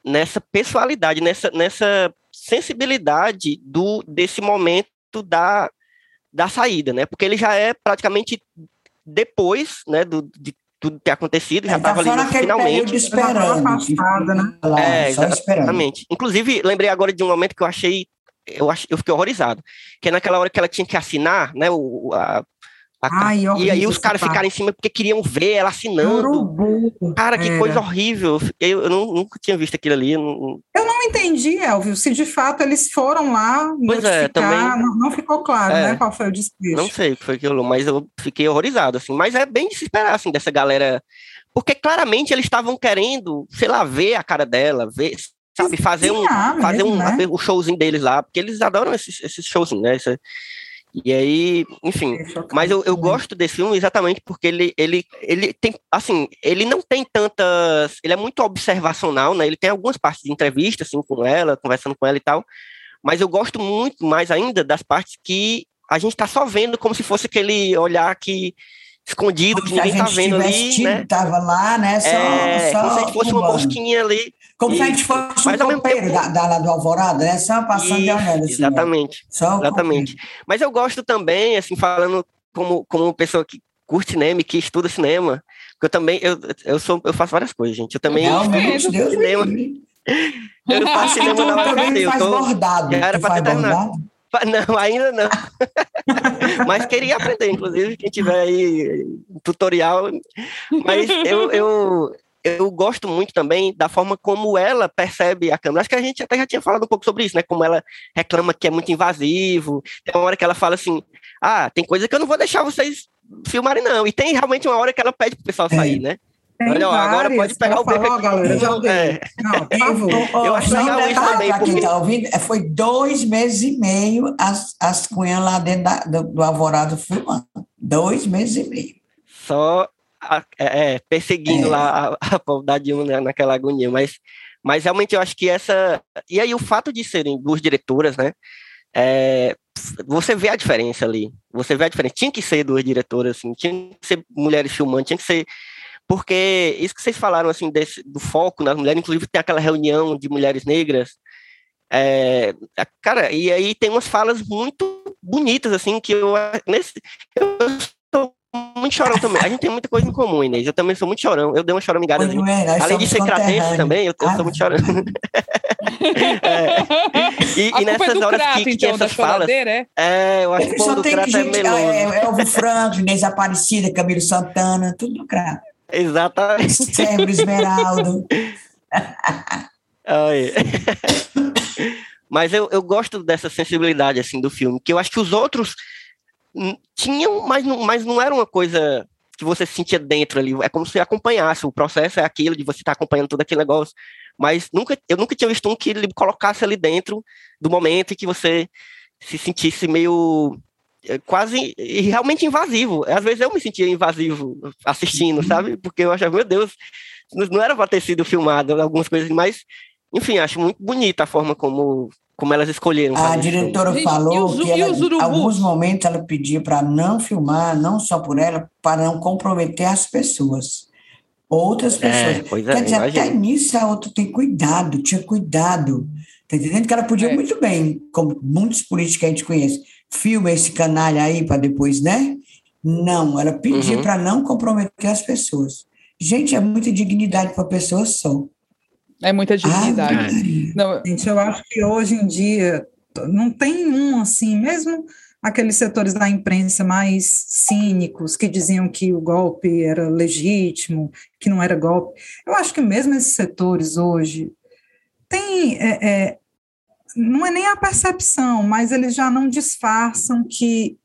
[SPEAKER 1] nessa pessoalidade, nessa, nessa sensibilidade do desse momento da, da saída, né? Porque ele já é praticamente depois, né, do, de tudo ter acontecido, já estava é, ali no, finalmente.
[SPEAKER 4] Esperando,
[SPEAKER 3] passada, né?
[SPEAKER 1] é, exatamente. Inclusive, lembrei agora de um momento que eu achei eu, ach, eu fiquei horrorizado. Que é naquela hora que ela tinha que assinar, né? O, a, Ai, e aí os caras ficaram em cima porque queriam ver ela assinando. Urubu, cara, que era. coisa horrível. Eu, eu, nunca tinha visto aquilo ali.
[SPEAKER 3] Eu não entendi, Elvio, se de fato eles foram lá pois é, também... Não, não, ficou claro, é, né, qual foi o despejo.
[SPEAKER 1] Não sei o que foi aquilo, mas eu fiquei horrorizado, assim. Mas é bem de se esperar, assim, dessa galera... Porque claramente eles estavam querendo, sei lá, ver a cara dela, ver, sabe, fazer um, fazer mesmo, um, né? o showzinho deles lá, porque eles adoram esses, esses showzinhos, né? Esse, e aí, enfim, mas eu, eu gosto desse filme exatamente porque ele, ele, ele tem, assim, ele não tem tantas, ele é muito observacional, né? Ele tem algumas partes de entrevista, assim, com ela, conversando com ela e tal, mas eu gosto muito mais ainda das partes que a gente tá só vendo como se fosse aquele olhar que escondido, que ninguém tá vendo ali, né?
[SPEAKER 4] Tava lá, né? Só,
[SPEAKER 1] é, só como se fosse uma mosquinha ali.
[SPEAKER 4] Como se a gente fosse um tempo... da, da, lá do Alvorada, né? Só passando e, de olhada, assim.
[SPEAKER 1] Exatamente, só exatamente. Mas eu gosto também, assim, falando como, como pessoa que curte cinema e que estuda cinema, porque eu também, eu, eu, sou, eu faço várias coisas, gente. Eu também
[SPEAKER 4] Realmente, Deus
[SPEAKER 1] cinema. Eu faço cinema na
[SPEAKER 4] UFT. Eu tô... bordado.
[SPEAKER 1] Era pra terminar. Não, ainda não. Mas queria aprender, inclusive, quem tiver aí tutorial. Mas eu, eu, eu gosto muito também da forma como ela percebe a câmera. Acho que a gente até já tinha falado um pouco sobre isso, né? Como ela reclama que é muito invasivo. Tem uma hora que ela fala assim: ah, tem coisa que eu não vou deixar vocês filmarem, não. E tem realmente uma hora que ela pede pro pessoal é. sair, né?
[SPEAKER 3] Tem Olha, agora pode pegar o bebê. Falou, galera, já é. Não, por favor.
[SPEAKER 1] Eu acho legal isso também.
[SPEAKER 4] Porque... Quem tá ouvindo, é, foi dois meses e meio as, as cunhas lá dentro da, do, do Alvorado filmando. Dois meses e meio.
[SPEAKER 1] Só é, é, perseguindo é. lá a, a povo da Dilma né, naquela agonia. Mas, mas realmente eu acho que essa. E aí o fato de serem duas diretoras, né? É, você vê a diferença ali. Você vê a diferença. Tinha que ser duas diretoras, assim, tinha que ser mulheres filmando, tinha que ser porque isso que vocês falaram assim desse, do foco nas mulheres, inclusive tem aquela reunião de mulheres negras, é, cara, e aí tem umas falas muito bonitas assim que eu nesse eu muito chorão também. A gente tem muita coisa em comum, Inês. Eu também sou muito chorão. Eu dei uma choramingada. É, Além de ser cratense também, eu, eu ah, sou muito chorão. é. E, e nessas é horas crato, que, que então, essas falas. É? é, eu acho que o do crato é meloso. É,
[SPEAKER 4] é Elvio Franco, Inês Aparecida, Camilo Santana, tudo no crato.
[SPEAKER 1] Exatamente.
[SPEAKER 4] Sérgio Esmeraldo.
[SPEAKER 1] Mas eu, eu gosto dessa sensibilidade assim do filme, que eu acho que os outros tinham, mas não, mas não era uma coisa que você sentia dentro ali. É como se acompanhasse. O processo é aquilo de você estar tá acompanhando todo aquele negócio. Mas nunca, eu nunca tinha visto um que ele colocasse ali dentro do momento e que você se sentisse meio é quase realmente invasivo. Às vezes eu me sentia invasivo assistindo, uhum. sabe? Porque eu achava, meu Deus, não era para ter sido filmado algumas coisas, mas enfim, acho muito bonita a forma como, como elas escolheram.
[SPEAKER 4] A diretora falou que ela, em alguns momentos ela pedia para não filmar, não só por ela, para não comprometer as pessoas. Outras é, pessoas. É, pois é, Quer dizer, imagina. até nisso a outra tem cuidado, tinha cuidado. Tá entendendo? Que ela podia é. muito bem, como muitos políticos que a gente conhece, filma esse canalha aí para depois, né? Não, ela pediu uhum. para não comprometer as pessoas. Gente, é muita dignidade para a pessoa só.
[SPEAKER 2] É muita dignidade.
[SPEAKER 3] não, gente, eu acho que hoje em dia não tem um assim, mesmo aqueles setores da imprensa mais cínicos que diziam que o golpe era legítimo, que não era golpe. Eu acho que mesmo esses setores hoje têm é, é, não é nem a percepção, mas eles já não disfarçam que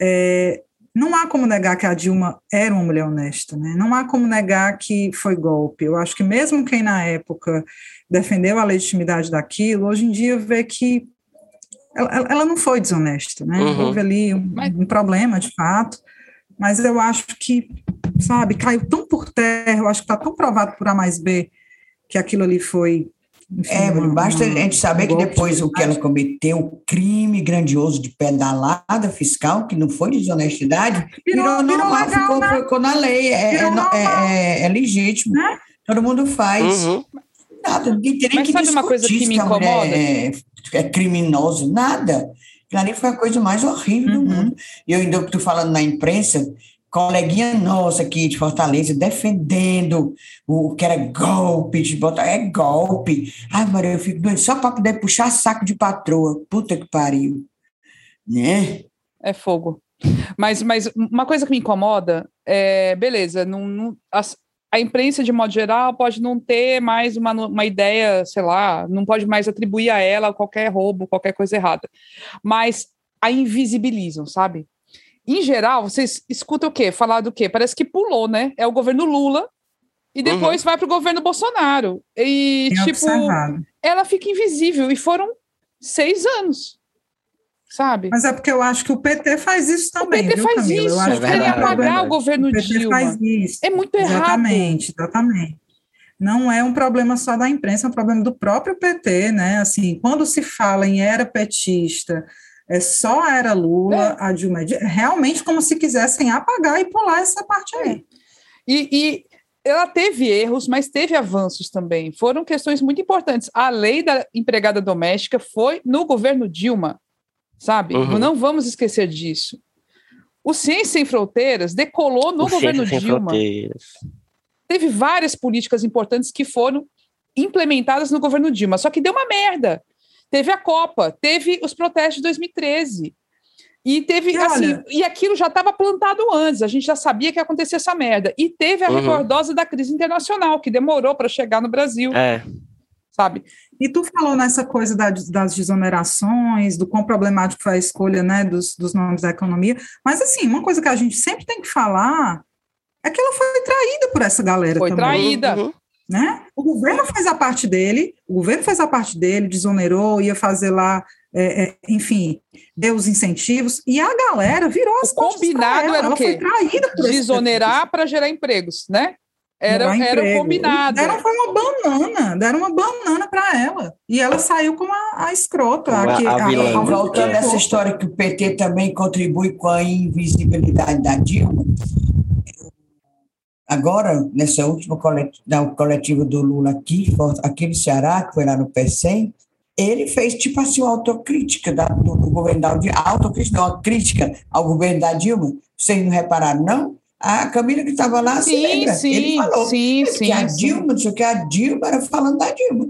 [SPEAKER 3] é, não há como negar que a Dilma era uma mulher honesta, né? Não há como negar que foi golpe. Eu acho que mesmo quem na época defendeu a legitimidade daquilo, hoje em dia vê que ela, ela não foi desonesta, né? Uhum. Houve ali um, um, problema, de fato, mas eu acho que sabe, caiu tão por terra, eu acho que está tão provado por A mais B que aquilo ali foi
[SPEAKER 4] é, basta a gente saber que depois o que ela cometeu, o crime grandioso de pedalada fiscal, que não foi desonestidade, virou, virou normal, legal, ficou, né? ficou na lei, é, é, é, é, legítimo. Né? Todo mundo faz. Uhum. Nada, ninguém tem Mas que sabe uma coisa que me incomoda? É, é criminoso, nada. Ali foi a coisa mais horrível uhum. do mundo. E eu ainda estou falando na imprensa, coleguinha nossa aqui de Fortaleza defendendo o que era golpe, de botar, é golpe. Ai, Maria, eu fico doido só para poder puxar saco de patroa. Puta que pariu. Né?
[SPEAKER 2] É fogo. Mas, mas uma coisa que me incomoda é, beleza, não, não as, a imprensa, de modo geral, pode não ter mais uma, uma ideia, sei lá, não pode mais atribuir a ela qualquer roubo, qualquer coisa errada. Mas a invisibilizam, sabe? Em geral, vocês escutam o quê? Falar do quê? Parece que pulou, né? É o governo Lula e uhum. depois uhum. vai para o governo Bolsonaro. E, Tem tipo, observado. ela fica invisível. E foram seis anos. Sabe?
[SPEAKER 3] Mas é porque eu acho que o PT faz isso também.
[SPEAKER 2] O PT
[SPEAKER 3] viu,
[SPEAKER 2] faz Camila? isso.
[SPEAKER 3] É
[SPEAKER 2] Querem apagar o governo
[SPEAKER 3] o PT
[SPEAKER 2] Dilma.
[SPEAKER 3] Faz isso.
[SPEAKER 2] É muito errado.
[SPEAKER 3] Exatamente, exatamente. Não é um problema só da imprensa, é um problema do próprio PT, né? Assim, quando se fala em era petista, é só era Lula, é. a Dilma, realmente como se quisessem apagar e pular essa parte aí.
[SPEAKER 2] É. E, e, ela teve erros, mas teve avanços também. Foram questões muito importantes. A lei da empregada doméstica foi no governo Dilma, sabe? Uhum. Não vamos esquecer disso. O Ciência Sem Fronteiras decolou no o governo Ciência Dilma. Teve várias políticas importantes que foram implementadas no governo Dilma, só que deu uma merda. Teve a Copa, teve os protestos de 2013. E teve, e assim, olha, e aquilo já estava plantado antes, a gente já sabia que ia acontecer essa merda. E teve a uhum. recordosa da crise internacional, que demorou para chegar no Brasil.
[SPEAKER 1] É.
[SPEAKER 2] Sabe?
[SPEAKER 3] E tu falou nessa coisa da, das desonerações, do quão problemático foi a escolha né, dos, dos nomes da economia. Mas, assim, uma coisa que a gente sempre tem que falar é que ela foi traída por essa galera
[SPEAKER 2] foi
[SPEAKER 3] também.
[SPEAKER 2] Foi traída.
[SPEAKER 3] Uhum. Né? O governo fez a parte dele, o governo fez a parte dele, desonerou, ia fazer lá, é, é, enfim, deu os incentivos, e a galera virou as
[SPEAKER 2] o combinado ela, era o quê?
[SPEAKER 3] foi traída por
[SPEAKER 2] Desonerar para gerar empregos, né? Era, era o combinado.
[SPEAKER 3] Deram foi uma banana, deram uma banana para ela. E ela saiu como a, a escrota. A, a, a,
[SPEAKER 4] a, voltando essa história que o PT também contribui com a invisibilidade da Dilma, Agora, nessa última coletiva, coletiva do Lula aqui, aqui no Ceará, que foi lá no PECEM, ele fez tipo assim uma autocrítica da, do, do governo da Dilma, autocrítica, não, crítica ao governo da Dilma. Vocês não repararam, não? A Camila que estava lá, sim, se lembra?
[SPEAKER 2] Sim,
[SPEAKER 4] ele falou
[SPEAKER 2] sim, sim,
[SPEAKER 4] que a Dilma, não sei o que, a Dilma era falando da Dilma.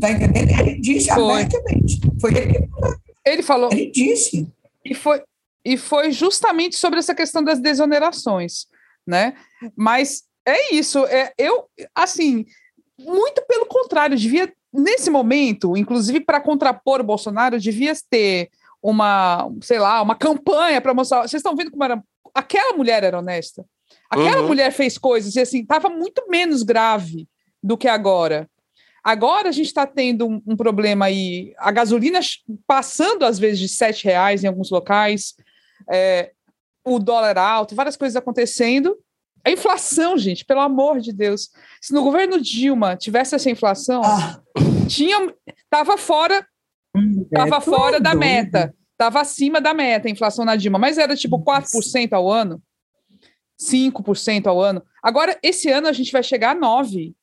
[SPEAKER 4] Tá entendendo? Ele disse foi. abertamente. Foi ele que falou.
[SPEAKER 2] Ele falou.
[SPEAKER 4] Ele disse.
[SPEAKER 2] E foi, e foi justamente sobre essa questão das desonerações né? Mas é isso. É, eu, assim, muito pelo contrário, devia, nesse momento, inclusive para contrapor o Bolsonaro, devia ter uma, sei lá, uma campanha para mostrar. Vocês estão vendo como era. Aquela mulher era honesta. Aquela uhum. mulher fez coisas e assim, estava muito menos grave do que agora. Agora a gente está tendo um, um, problema aí, a gasolina passando às vezes de sete reais em alguns locais, é, o dólar alto, várias coisas acontecendo. A inflação, gente, pelo amor de Deus. Se no governo Dilma tivesse essa inflação, ah. tinha, tava fora, hum, tava é fora da meta, tava acima da meta a inflação na Dilma, mas era tipo 4% ao ano, 5% ao ano. Agora, esse ano a gente vai chegar a 9%,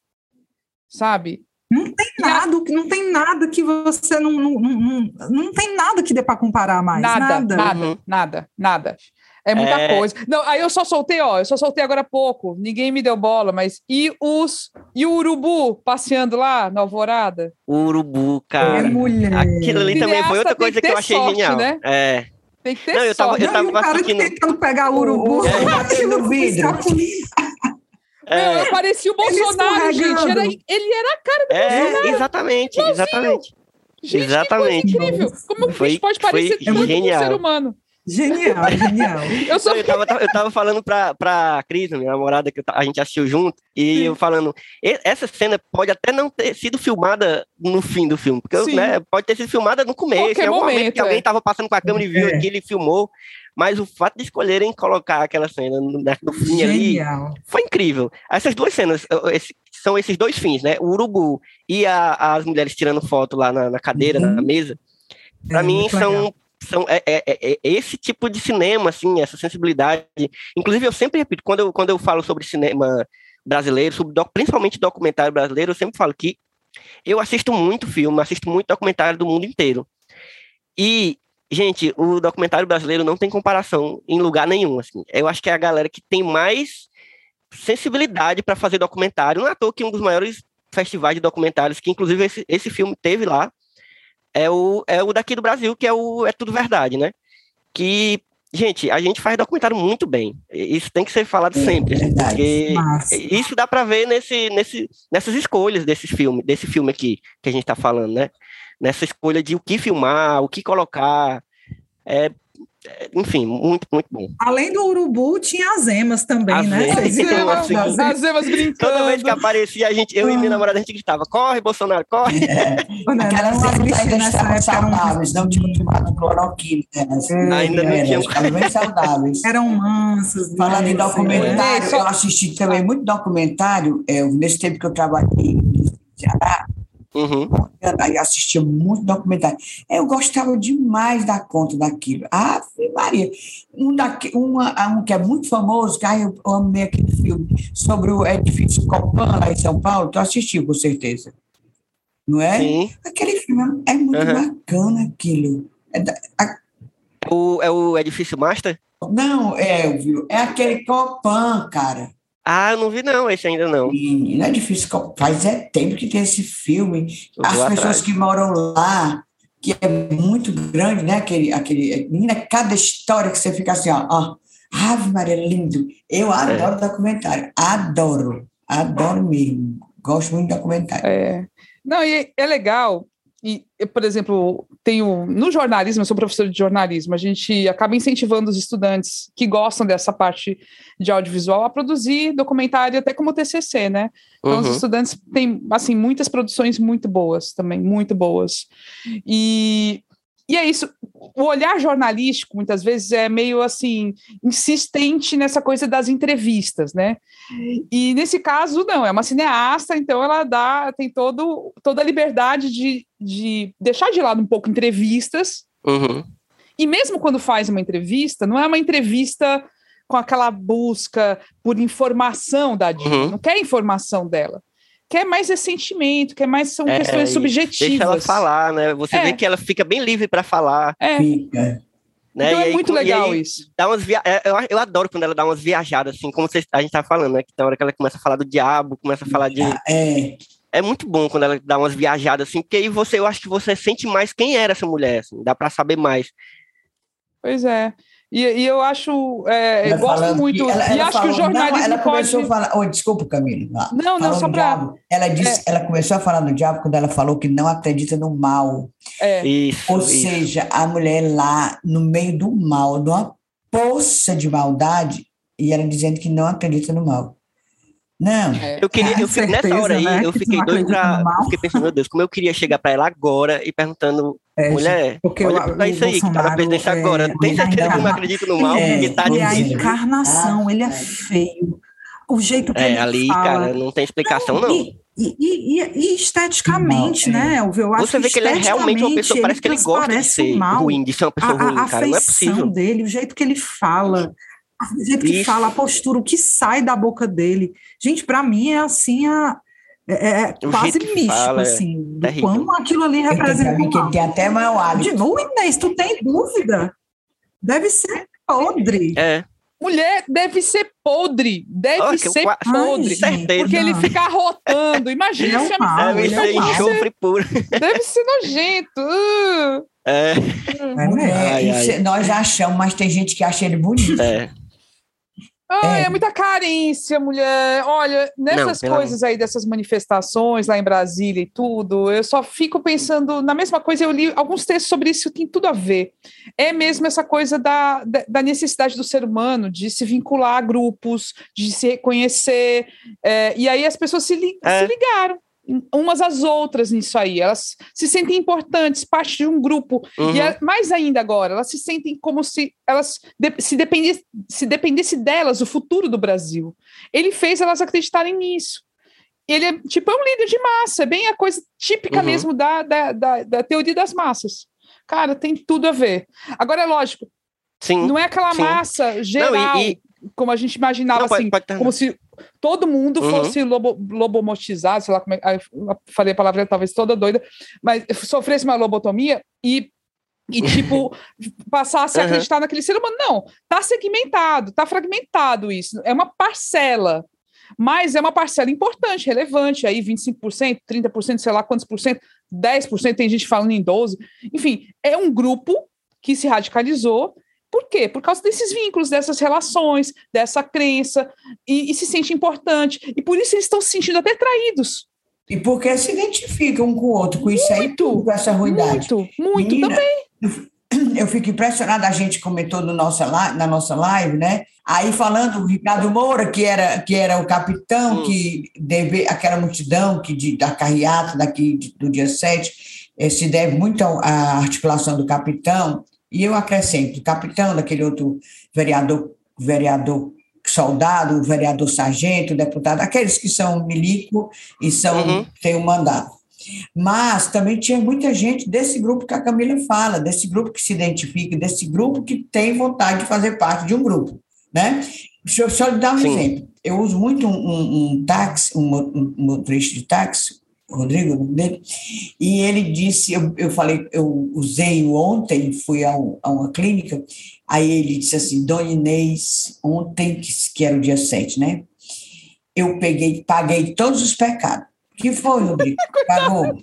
[SPEAKER 2] sabe?
[SPEAKER 3] Não tem nada, não tem nada que você não, não, não, não tem nada que dê para comparar mais.
[SPEAKER 2] Nada, nada, nada, nada, nada. É muita é... coisa. Não, aí eu só soltei, ó, eu só soltei agora há pouco. Ninguém me deu bola, mas e os e o urubu passeando lá na alvorada?
[SPEAKER 1] O urubu, cara. É
[SPEAKER 3] mulher.
[SPEAKER 1] Aquilo ali também foi outra coisa que, que eu achei sorte, genial. Né? É.
[SPEAKER 2] Tem que ter não, eu tava,
[SPEAKER 1] eu tava
[SPEAKER 3] não,
[SPEAKER 1] assistindo...
[SPEAKER 3] tentando pegar o urubu, é. batendo no vidro.
[SPEAKER 2] É. Não, parecia o Bolsonaro, gente. Era, ele era a cara do
[SPEAKER 1] é,
[SPEAKER 2] Bolsonaro.
[SPEAKER 1] Exatamente, exatamente.
[SPEAKER 2] Gente,
[SPEAKER 1] exatamente.
[SPEAKER 2] incrível. Como foi, a gente pode parecer tanto genial. um ser humano?
[SPEAKER 3] Genial, genial.
[SPEAKER 1] eu, sou... eu, tava, eu tava falando pra, pra Cris, minha namorada, que a gente assistiu junto, e Sim. eu falando, essa cena pode até não ter sido filmada no fim do filme, porque né, pode ter sido filmada no começo,
[SPEAKER 2] Qualquer
[SPEAKER 1] em algum
[SPEAKER 2] momento,
[SPEAKER 1] momento que é. alguém tava passando com a câmera e viu é. aquilo e filmou, Mas o fato de escolherem colocar aquela cena no, no fim Genial. ali foi incrível. Essas duas cenas, esse, são esses dois fins, né? O urubu e a, as mulheres tirando foto lá na, na cadeira, uhum. na mesa. Para é, mim, são são é, é, é, é, esse tipo de cinema, assim, essa sensibilidade. Inclusive, eu sempre repito, quando eu, quando eu falo sobre cinema brasileiro, sobre doc, principalmente documentário brasileiro, eu sempre falo que eu assisto muito filme, assisto muito documentário do mundo inteiro. E, gente, o documentário brasileiro não tem comparação em lugar nenhum. Assim. Eu acho que é a galera que tem mais sensibilidade para fazer documentário. Não é à toa que um dos maiores festivais de documentários, que inclusive esse, esse filme teve lá, é o, é o daqui do Brasil, que é o É Tudo Verdade, né? Que, gente, a gente faz documentário muito bem. Isso tem que ser falado é, sempre. Assim, porque isso dá para ver nesse, nesse, nessas escolhas desse filme, desse filme aqui que a gente está falando, né? Nessa escolha de o que filmar, o que colocar. É, enfim, muito, muito bom.
[SPEAKER 3] Além do urubu, tinha as emas também,
[SPEAKER 1] as
[SPEAKER 3] né?
[SPEAKER 1] Emas, assim, as emas brincando. Toda vez que aparecia, a gente, eu e minha namorada, a gente gritava, corre, Bolsonaro, corre.
[SPEAKER 4] É. Aquelas emas ainda estavam saudáveis, não tinham tomado cloroquina.
[SPEAKER 1] Né? ainda não tinham.
[SPEAKER 4] Estavam bem saudáveis.
[SPEAKER 3] Eram mansos.
[SPEAKER 4] Né? Falando em documentário, eu assisti também muito documentário, é, nesse tempo que eu trabalhei em Ceará,
[SPEAKER 1] Uhum.
[SPEAKER 4] Aí assistia muito documentário. Eu gostava demais da conta daquilo. Ah, Maria. Um, daqui, uma, um que é muito famoso, que eu amei aquele filme, sobre o edifício Copan, lá em São Paulo. Tu assistiu, com certeza. Não é?
[SPEAKER 1] Sim.
[SPEAKER 4] Aquele filme é muito uhum. bacana, aquilo. É, da, a...
[SPEAKER 1] o, é o edifício Master?
[SPEAKER 4] Não, é, viu? É aquele Copan, cara.
[SPEAKER 1] Ah, eu não vi não, esse ainda não.
[SPEAKER 4] E não é difícil, faz é tempo que tem esse filme. As pessoas atrás. que moram lá, que é muito grande, né? Aquele, aquele, menina, cada história que você fica assim, ó, ó Ave Maria, lindo. Eu é. adoro é. documentário, adoro, adoro mesmo. Gosto muito de documentário.
[SPEAKER 2] É. Não, e é legal e, por exemplo, tenho no jornalismo, eu sou professor de jornalismo, a gente acaba incentivando os estudantes que gostam dessa parte de audiovisual a produzir documentário até como TCC, né? Então, uhum. os estudantes têm, assim, muitas produções muito boas também, muito boas. E e é isso. O olhar jornalístico, muitas vezes, é meio assim, insistente nessa coisa das entrevistas, né? E nesse caso, não, é uma cineasta, então ela dá, tem todo, toda a liberdade de, de deixar de lado um pouco entrevistas.
[SPEAKER 1] Uhum.
[SPEAKER 2] E mesmo quando faz uma entrevista, não é uma entrevista com aquela busca por informação da Dina, uhum. não quer informação dela quer mais esse sentimento, quer mais são é, questões subjetivas.
[SPEAKER 1] Deixa ela falar, né? Você é. vê que ela fica bem livre para falar.
[SPEAKER 2] É. Fica. Né? Então é muito legal isso.
[SPEAKER 1] Dá umas via... É, eu, eu adoro quando ela dá umas viajadas, assim, como a gente tá falando, né? Que tem hora que ela começa a falar do diabo, começa a falar de.
[SPEAKER 4] É.
[SPEAKER 1] É muito bom quando ela dá umas viajadas, assim, porque aí você, eu acho que você sente mais quem era essa mulher, assim, dá para saber mais.
[SPEAKER 2] Pois é. E, e eu acho, é, gosto muito, ela, ela e acho falou, que o jornalismo
[SPEAKER 4] não, ela
[SPEAKER 2] pode...
[SPEAKER 4] começou a falar, oh, desculpa, Camila.
[SPEAKER 2] Não, não, só para...
[SPEAKER 4] Ela disse, é. ela começou a falar no diabo quando ela falou que não acredita no mal.
[SPEAKER 2] É.
[SPEAKER 1] Isso,
[SPEAKER 4] Ou
[SPEAKER 1] isso.
[SPEAKER 4] seja, a mulher lá no meio do mal, numa poça de maldade, e ela dizendo que não acredita no mal. Não.
[SPEAKER 1] É. Eu queria, eu, certeza, nessa hora aí, né? eu fiquei doido pra. Fiquei pensando, meu Deus, como eu queria chegar pra ela agora e perguntando, é, mulher, porque olha o, pra isso aí, que tá na presidência é, agora. Tem certeza que não acredito no mal?
[SPEAKER 3] É,
[SPEAKER 1] porque tá
[SPEAKER 3] é a encarnação, ele é feio. O jeito que
[SPEAKER 1] é,
[SPEAKER 3] ele
[SPEAKER 1] ali,
[SPEAKER 3] fala.
[SPEAKER 1] cara, não tem explicação, não.
[SPEAKER 3] E, e, e, e esteticamente, não, né, Elvio? Eu acho
[SPEAKER 1] Você vê que ele é realmente uma pessoa, parece que ele gosta de ser mal. ruim, de ser uma pessoa a, ruim, a cara. Não é possível.
[SPEAKER 3] dele, o jeito que ele fala o jeito que Isso. fala, a postura, o que sai da boca dele. Gente, para mim é assim a, é, é quase místico, fala, é assim, é quão aquilo ali representa.
[SPEAKER 4] Que ele tem até mau hálito.
[SPEAKER 3] De novo, Inês, tu tem dúvida? Deve ser podre.
[SPEAKER 1] É.
[SPEAKER 2] Mulher deve ser podre, deve oh, ser eu, podre, ai, porque ele fica arrotando. Imagina se
[SPEAKER 1] a Deve ser enxofre puro.
[SPEAKER 2] Deve ser nojento. Uh.
[SPEAKER 1] É.
[SPEAKER 4] é ai, ai. Nós achamos, mas tem gente que acha ele bonito.
[SPEAKER 1] É.
[SPEAKER 2] Ah, é. é. muita carência, mulher. Olha, nessas Não, coisas aí, dessas manifestações lá em Brasília e tudo, eu só fico pensando na mesma coisa. Eu li alguns textos sobre isso, tem tudo a ver. É mesmo essa coisa da, da necessidade do ser humano de se vincular a grupos, de se reconhecer. É, e aí as pessoas se, li, é. se ligaram. Umas às outras nisso aí. Elas se sentem importantes, parte de um grupo. Uhum. E é, mais ainda agora, elas se sentem como se elas de, se, dependesse, se dependesse delas o futuro do Brasil. Ele fez elas acreditarem nisso. Ele é tipo é um líder de massa, é bem a coisa típica uhum. mesmo da, da, da, da, teoria das massas. Cara, tem tudo a ver. Agora é lógico. Sim, não é aquela sim. massa geral, não, e, e... como a gente imaginava, não, assim, pode, pode como se todo mundo uhum. fosse lobo, lobomotizado, sei lá como é, falei a palavra talvez toda doida, mas sofresse uma lobotomia e e, tipo, passasse a uhum. acreditar naquele ser humano. Não, tá segmentado, tá fragmentado isso. É uma parcela, mas é uma parcela importante, relevante. Aí 25%, 30%, sei lá quantos por cento, 10%, tem gente falando em 12%. Enfim, é um grupo que se radicalizou por quê? Por causa desses vínculos, dessas relações, dessa crença, e, e se sente importante. E por isso eles estão se sentindo até traídos.
[SPEAKER 4] E porque se identificam um com o outro, com muito, isso aí tudo, com essa ruindade.
[SPEAKER 2] Muito, muito Menina, também.
[SPEAKER 4] Eu, eu fico impressionada, a gente comentou no nossa, na nossa live, né? Aí falando o Ricardo Moura, que era, que era o capitão, hum. que deve, aquela multidão que de, da carreata daqui de, do dia 7, eh, se deve muito à articulação do capitão, e eu acrescento, capitão daquele outro vereador, vereador soldado, vereador sargento, deputado, aqueles que são milico e são uhum. têm um mandato. Mas também tinha muita gente desse grupo que a Camila fala, desse grupo que se identifica, desse grupo que tem vontade de fazer parte de um grupo, né? Deixa eu só lhe dar um Sim. exemplo. Eu uso muito um, um, um táxi, um, um motorista de táxi, Rodrigo, o nome dele, e ele disse, eu, eu falei, eu usei ontem, fui a, a, uma clínica, aí ele disse assim, Dona Inês, ontem, que, que era o dia 7, né, eu peguei, paguei todos os pecados. que foi, Rodrigo? Pagou.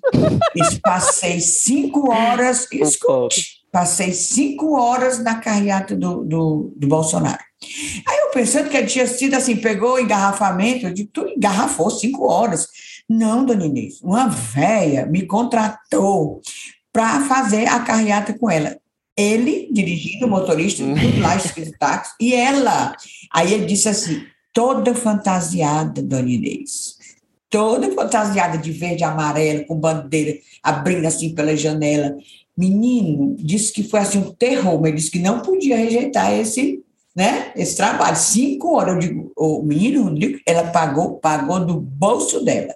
[SPEAKER 4] Passei cinco horas, escute, passei cinco horas na carreata do, do, do Bolsonaro. Aí eu pensando que tinha sido assim, pegou engarrafamento, eu digo, tu engarrafou cinco horas. Não, dona Inês, uma véia me contratou para fazer a carreata com ela. Ele dirigindo, o motorista, tudo lá escrito táxi, e ela. Aí ele disse assim: toda fantasiada, dona Inês, toda fantasiada de verde e amarelo, com bandeira abrindo assim pela janela. Menino, disse que foi assim um terror, mas disse que não podia rejeitar esse né, esse trabalho, cinco horas, eu digo, o menino, ela pagou, pagou do bolso dela.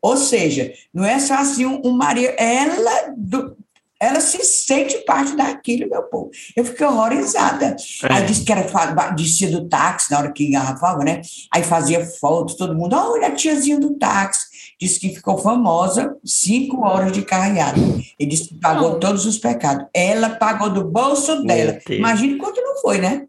[SPEAKER 4] Ou seja, não é só assim um, um marido, ela, do, ela se sente parte daquilo, meu povo. Eu fiquei horrorizada. É. Aí disse que era descia do táxi na hora que engarrafava, né? Aí fazia fotos, todo mundo, olha a tiazinha do táxi. Disse que ficou famosa, cinco horas de carreada. Ele disse que pagou todos os pecados. Ela pagou do bolso dela. Imagine quanto não foi, né?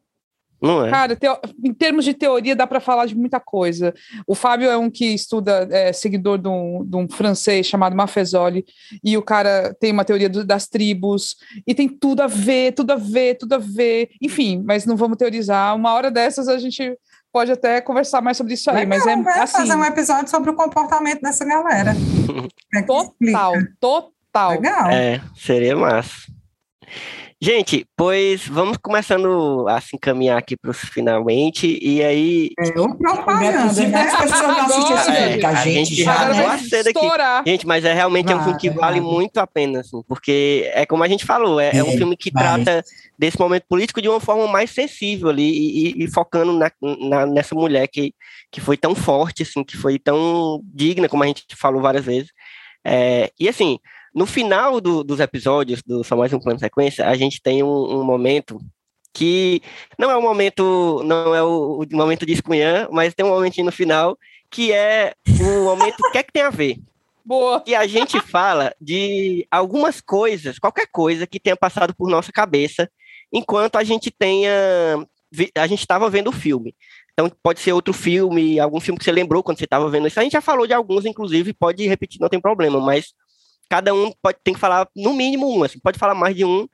[SPEAKER 2] Não é. Cara, teo... em termos de teoria, dá para falar de muita coisa. O Fábio é um que estuda, é, seguidor de um, de um, francês chamado Maffezoli, e o cara tem uma teoria do, das tribos, e tem tudo a ver, tudo a ver, tudo a ver. Enfim, mas não vamos teorizar. Uma hora dessas a gente pode até conversar mais sobre isso aí, Legal, mas é assim,
[SPEAKER 3] fazer um episódio sobre o comportamento dessa galera.
[SPEAKER 2] Total, total.
[SPEAKER 1] Legal. É, seria massa. Gente, pois vamos começando a se encaminhar aqui para os finalmente, e aí...
[SPEAKER 3] É, eu propaganda, né? As pessoas não assistem
[SPEAKER 1] esse a, gente já deu a cena aqui. Gente, mas é realmente vai, é um filme que vale vai. muito a pena, assim, porque é como a gente falou, é, é, é um filme que vai. trata desse momento político de uma forma mais sensível ali, e, e, e focando na, na, nessa mulher que, que foi tão forte, assim, que foi tão digna, como a gente falou várias vezes. É, e assim, no final do, dos episódios do Só Mais Um Plano Sequência, a gente tem um, um momento que não é o momento, não é o, o momento de escunhã, mas tem um momentinho no final que é o momento o que é que tem a ver.
[SPEAKER 2] Boa.
[SPEAKER 1] E a gente fala de algumas coisas, qualquer coisa que tenha passado por nossa cabeça enquanto a gente tenha a gente estava vendo o filme. Então pode ser outro filme, algum filme que você lembrou quando você estava vendo isso. A gente já falou de alguns, inclusive, pode repetir, não tem problema, mas cada um pode, tem que falar no mínimo um, assim, pode falar mais de um.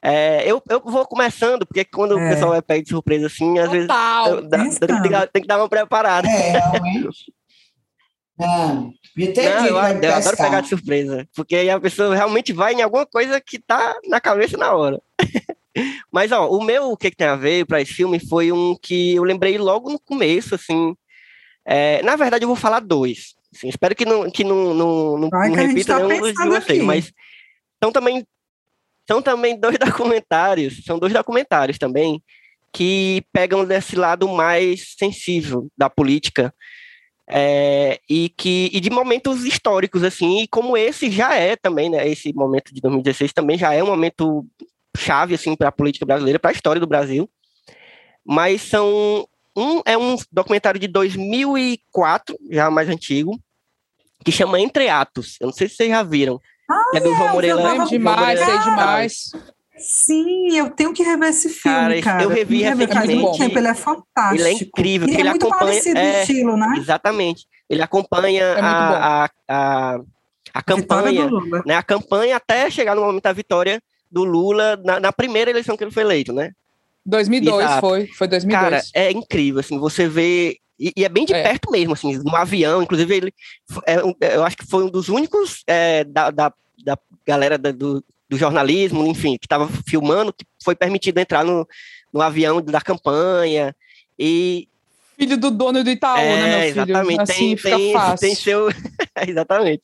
[SPEAKER 1] É, eu, eu vou começando, porque quando é. o pessoal vai pegar de surpresa assim, às Total. vezes eu, dá, tem, que, tem, que, dar uma preparada.
[SPEAKER 4] É, realmente. Não,
[SPEAKER 1] Não, eu, eu adoro pegar de surpresa, porque aí a pessoa realmente vai em alguma coisa que tá na cabeça na hora. Mas, ó, o meu, o que, que tem a ver para esse filme foi um que eu lembrei logo no começo, assim. É, na verdade, eu vou falar dois. Assim, espero que não, que não, não, não, não repita tá nenhum de vocês, mas são também, são também dois documentários, são dois documentários também, que pegam desse lado mais sensível da política, é, e que e de momentos históricos assim e como esse já é também né esse momento de 2016 também já é um momento chave assim para a política brasileira para a história do Brasil mas são um é um documentário de 2004 já mais antigo que chama Entre Atos eu não sei se vocês já viram
[SPEAKER 2] ah, é do João Moreira
[SPEAKER 1] é
[SPEAKER 2] demais sei demais
[SPEAKER 3] Sim, eu tenho que rever esse filme, cara. cara.
[SPEAKER 1] Eu revi recentemente.
[SPEAKER 3] Tempo, ele é fantástico.
[SPEAKER 1] Ele é incrível.
[SPEAKER 3] Ele,
[SPEAKER 1] é
[SPEAKER 3] ele muito
[SPEAKER 1] acompanha,
[SPEAKER 3] parecido
[SPEAKER 1] é,
[SPEAKER 3] estilo, né?
[SPEAKER 1] Exatamente. Ele acompanha é a, a, a, a, campanha, né? A campanha até chegar no momento da vitória do Lula na, na primeira eleição que ele foi eleito, né?
[SPEAKER 2] 2002 Exato. foi, foi 2002.
[SPEAKER 1] Cara, é incrível, assim, você vê e, e é bem de é. perto mesmo, assim, no avião, inclusive ele, é, eu acho que foi um dos únicos é, da, da, da galera da, do, do jornalismo, enfim, que estava filmando, que foi permitido entrar no, no avião da campanha. E.
[SPEAKER 2] Filho do dono do Itaú, é, né, meu
[SPEAKER 1] filho? Exatamente, assim tem, fica tem, fácil. tem seu. exatamente.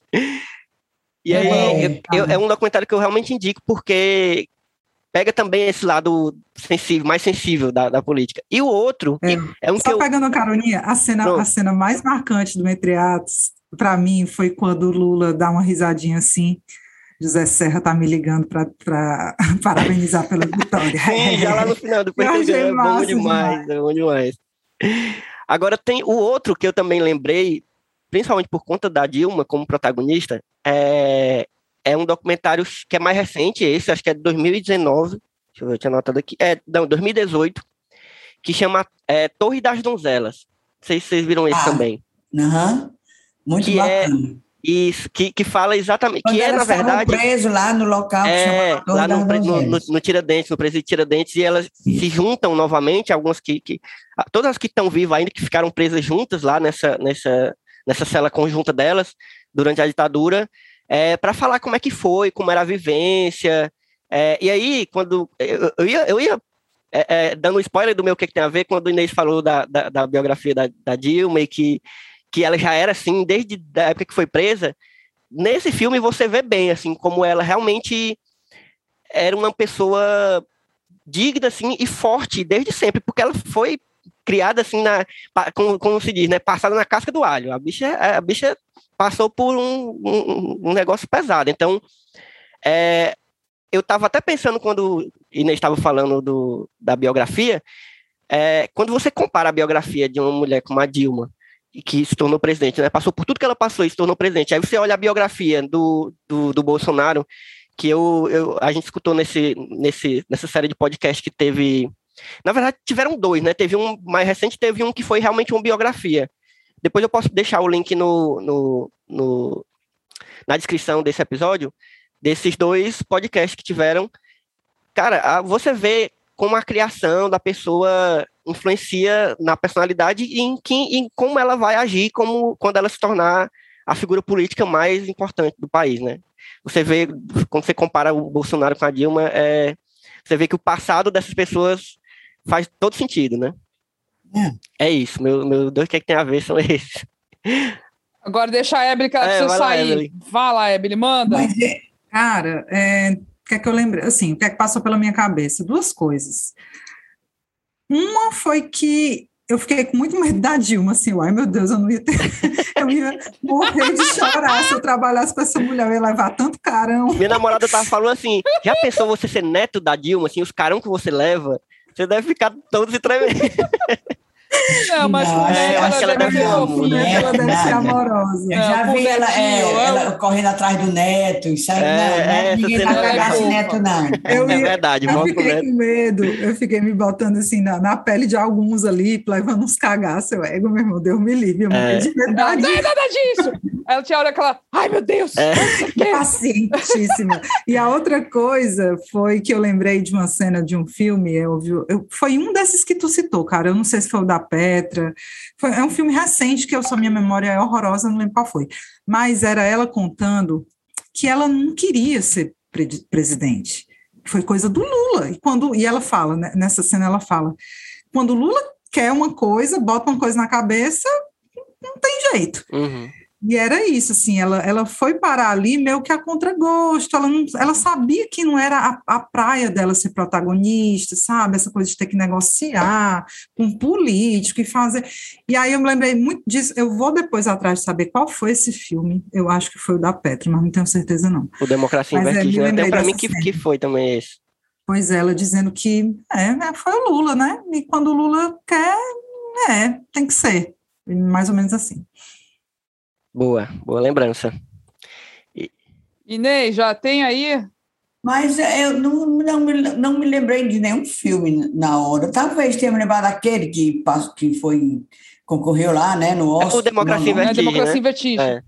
[SPEAKER 1] E é, aí, eu, é um documentário que eu realmente indico, porque pega também esse lado sensível, mais sensível da, da política. E o outro é, é um
[SPEAKER 3] Só
[SPEAKER 1] que eu...
[SPEAKER 3] pegando a caroninha, a cena, a cena mais marcante do Entre Atos, para mim, foi quando o Lula dá uma risadinha assim, José Serra tá me ligando para parabenizar pela vitória.
[SPEAKER 1] Sim, já lá no final do PTG, é bom demais, demais, é bom demais. Agora tem o outro que eu também lembrei, principalmente por conta da Dilma como protagonista, é, é um documentário que é mais recente, esse, acho que é de 2019, deixa eu ver, eu tinha anotado aqui, é, não, 2018, que chama é, Torre das Donzelas. Não sei se vocês viram esse ah, também.
[SPEAKER 4] Aham, muito que é bacana.
[SPEAKER 1] É, isso, que, que fala exatamente. Quando que é, na verdade.
[SPEAKER 4] preso lá no local.
[SPEAKER 1] É, lá no, no, no, no, Tiradentes, no presídio Tiradentes, e elas Isso. se juntam novamente, algumas que. que todas as que estão vivas ainda, que ficaram presas juntas lá nessa, nessa, nessa cela conjunta delas, durante a ditadura, é, para falar como é que foi, como era a vivência. É, e aí, quando. Eu, eu ia. Eu ia é, é dando um spoiler do meu que, que tem a ver, quando o Inês falou da, da, da biografia da, da Dilma e que que ela já era assim desde a época que foi presa. Nesse filme você vê bem assim como ela realmente era uma pessoa digna assim e forte desde sempre, porque ela foi criada assim na como, como se diz, né, passada na casca do alho. A bicha a bicha passou por um, um, um negócio pesado. Então, é, eu estava até pensando quando Inês estava falando do, da biografia, é, quando você compara a biografia de uma mulher como a Dilma que se tornou presidente, né? Passou por tudo que ela passou e se tornou presidente. Aí você olha a biografia do, do, do Bolsonaro, que eu, eu, a gente escutou nesse, nesse, nessa série de podcast que teve. Na verdade, tiveram dois, né? Teve um mais recente, teve um que foi realmente uma biografia. Depois eu posso deixar o link no, no, no na descrição desse episódio, desses dois podcasts que tiveram. Cara, você vê como a criação da pessoa influencia na personalidade e em, em como ela vai agir como quando ela se tornar a figura política mais importante do país, né? Você vê, quando você compara o Bolsonaro com a Dilma, é, você vê que o passado dessas pessoas faz todo sentido, né? É, isso, meu, meu dois que, é que tem a ver são esses.
[SPEAKER 2] Agora deixa a Ebele que ela é, precisa sair. Vai lá, Ebele, manda. Mas,
[SPEAKER 3] é, cara, é, o que é que eu lembrei? Assim, o que é que passou pela minha cabeça? Duas coisas. Uma foi que eu fiquei com muito medo da Dilma, assim, ai meu Deus, eu não ia ter, eu ia morrer de chorar se eu trabalhasse com essa mulher, eu ia levar tanto carão.
[SPEAKER 1] Minha namorada tava falando assim, já pensou você ser neto da Dilma, assim, os carão que você leva, você deve ficar todo se tremendo.
[SPEAKER 2] Não, mas
[SPEAKER 4] não,
[SPEAKER 2] é,
[SPEAKER 4] eu acho que ela deve ser fofinha.
[SPEAKER 3] Né? Ela deve ser amorosa.
[SPEAKER 4] Eu já vi ela, é, ela, correndo atrás do neto, sabe? É, não, é, ninguém vai pegar esse neto, não.
[SPEAKER 1] Eu, é verdade.
[SPEAKER 3] Eu fiquei com medo, eu fiquei me botando assim na, na pele de alguns ali, levando uns cagaços. Eu ego, meu irmão, Deus me livre, eu é. de verdade.
[SPEAKER 2] Não, não é nada disso. Ela tinha hora que ela, ai meu Deus, é.
[SPEAKER 3] pacientíssima. E a outra coisa foi que eu lembrei de uma cena de um filme, eu, eu, foi um desses que tu citou, cara, eu não sei se foi o da Petra. Foi, é um filme recente que eu só minha memória é horrorosa, não lembro qual foi. Mas era ela contando que ela não queria ser pre presidente. Foi coisa do Lula. E quando e ela fala, né, nessa cena ela fala, quando o Lula quer uma coisa, bota uma coisa na cabeça, não tem jeito.
[SPEAKER 1] Uhum.
[SPEAKER 3] E era isso, assim, ela, ela foi parar ali meio que a contragosto, ela, não, ela sabia que não era a, a praia dela ser protagonista, sabe? Essa coisa de ter que negociar com um político e fazer. E aí eu me lembrei muito disso, eu vou depois atrás de saber qual foi esse filme, eu acho que foi o da Petro, mas não tenho certeza não.
[SPEAKER 1] O Democracia em Vertigem, é, para mim que, que foi também esse.
[SPEAKER 3] Pois é, ela dizendo que é, né, foi o Lula, né? E quando o Lula quer, é, tem que ser. Mais ou menos assim.
[SPEAKER 1] Boa, boa lembrança.
[SPEAKER 2] E... Inês, já tem aí?
[SPEAKER 4] Mas eu não, não, me, não me lembrei de nenhum filme na hora. Talvez tenha me lembrado daquele que, que foi, concorreu lá, né, no
[SPEAKER 1] Oscar. É o Democracia em Vertigem,
[SPEAKER 2] é, Democracia em
[SPEAKER 1] né?
[SPEAKER 2] Vertigem. É.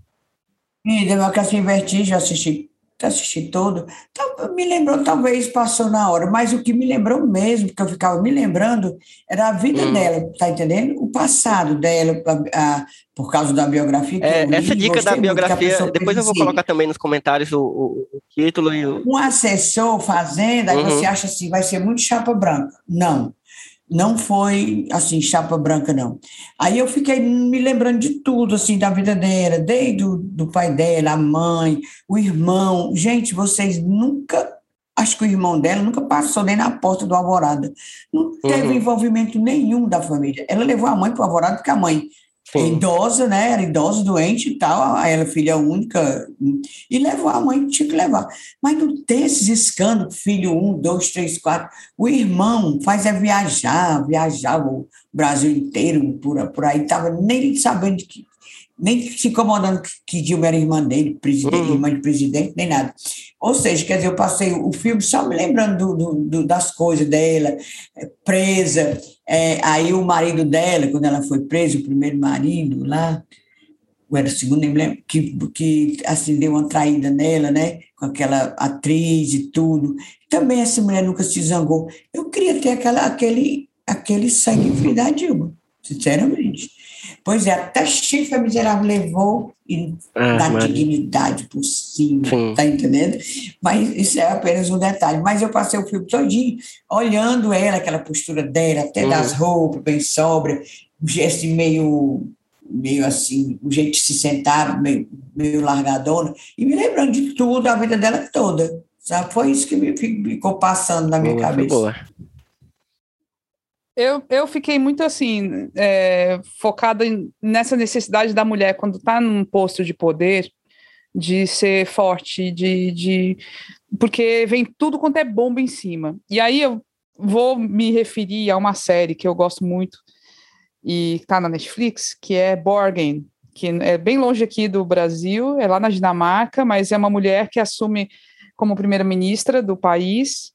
[SPEAKER 4] Sim, Democracia em Vertigem, eu assisti assisti todo. Então, me lembrou, talvez passou na hora, mas o que me lembrou mesmo, que eu ficava me lembrando, era a vida hum. dela, tá entendendo? O passado dela, a, a, por causa da biografia.
[SPEAKER 1] É, li, essa dica da biografia, depois eu vou colocar também nos comentários o, o, o título e o.
[SPEAKER 4] Um assessor fazendo, aí uhum. você acha assim, vai ser muito chapa branca. Não não foi assim chapa branca não. Aí eu fiquei me lembrando de tudo assim da vida dela, desde o do pai dela, a mãe, o irmão. Gente, vocês nunca acho que o irmão dela nunca passou nem na porta do Alvorada. Não teve uhum. envolvimento nenhum da família. Ela levou a mãe para o Alvorada porque a mãe Sim. idosa, né? Era idosa, doente e tal, ela filha única, e levou a mãe, tinha que levar. Mas não tem esses escândalos, filho um, dois, três, quatro. O irmão faz é viajar, viajar o Brasil inteiro por, por aí, estava nem sabendo que nem se incomodando que Dilma era irmã dele, presidente, uhum. irmã de presidente, nem nada. Ou seja, quer dizer, eu passei o filme só me lembrando do, do, do, das coisas dela, é, presa, é, aí o marido dela, quando ela foi presa, o primeiro marido lá, ou era o segundo, nem me lembro, que, que assim, deu uma traída nela, né, com aquela atriz e tudo. Também essa mulher nunca se zangou. Eu queria ter aquela, aquele, aquele sangue frio da Dilma, sinceramente. Pois é, até chifre miserável levou e ah, da mas... dignidade por cima, Sim. tá entendendo? Mas isso é apenas um detalhe. Mas eu passei o filme todinho olhando ela, aquela postura dela, até uhum. das roupas, bem sóbria, um gesto meio meio assim, o jeito de se sentar, meio, meio largadona, e me lembrando de tudo, a vida dela toda. Sabe? Foi isso que me ficou passando na minha boa, cabeça. Boa.
[SPEAKER 2] Eu, eu fiquei muito assim, é, focada em, nessa necessidade da mulher, quando está num posto de poder, de ser forte, de, de. Porque vem tudo quanto é bomba em cima. E aí eu vou me referir a uma série que eu gosto muito e está na Netflix, que é Borgen, que é bem longe aqui do Brasil, é lá na Dinamarca, mas é uma mulher que assume como primeira-ministra do país.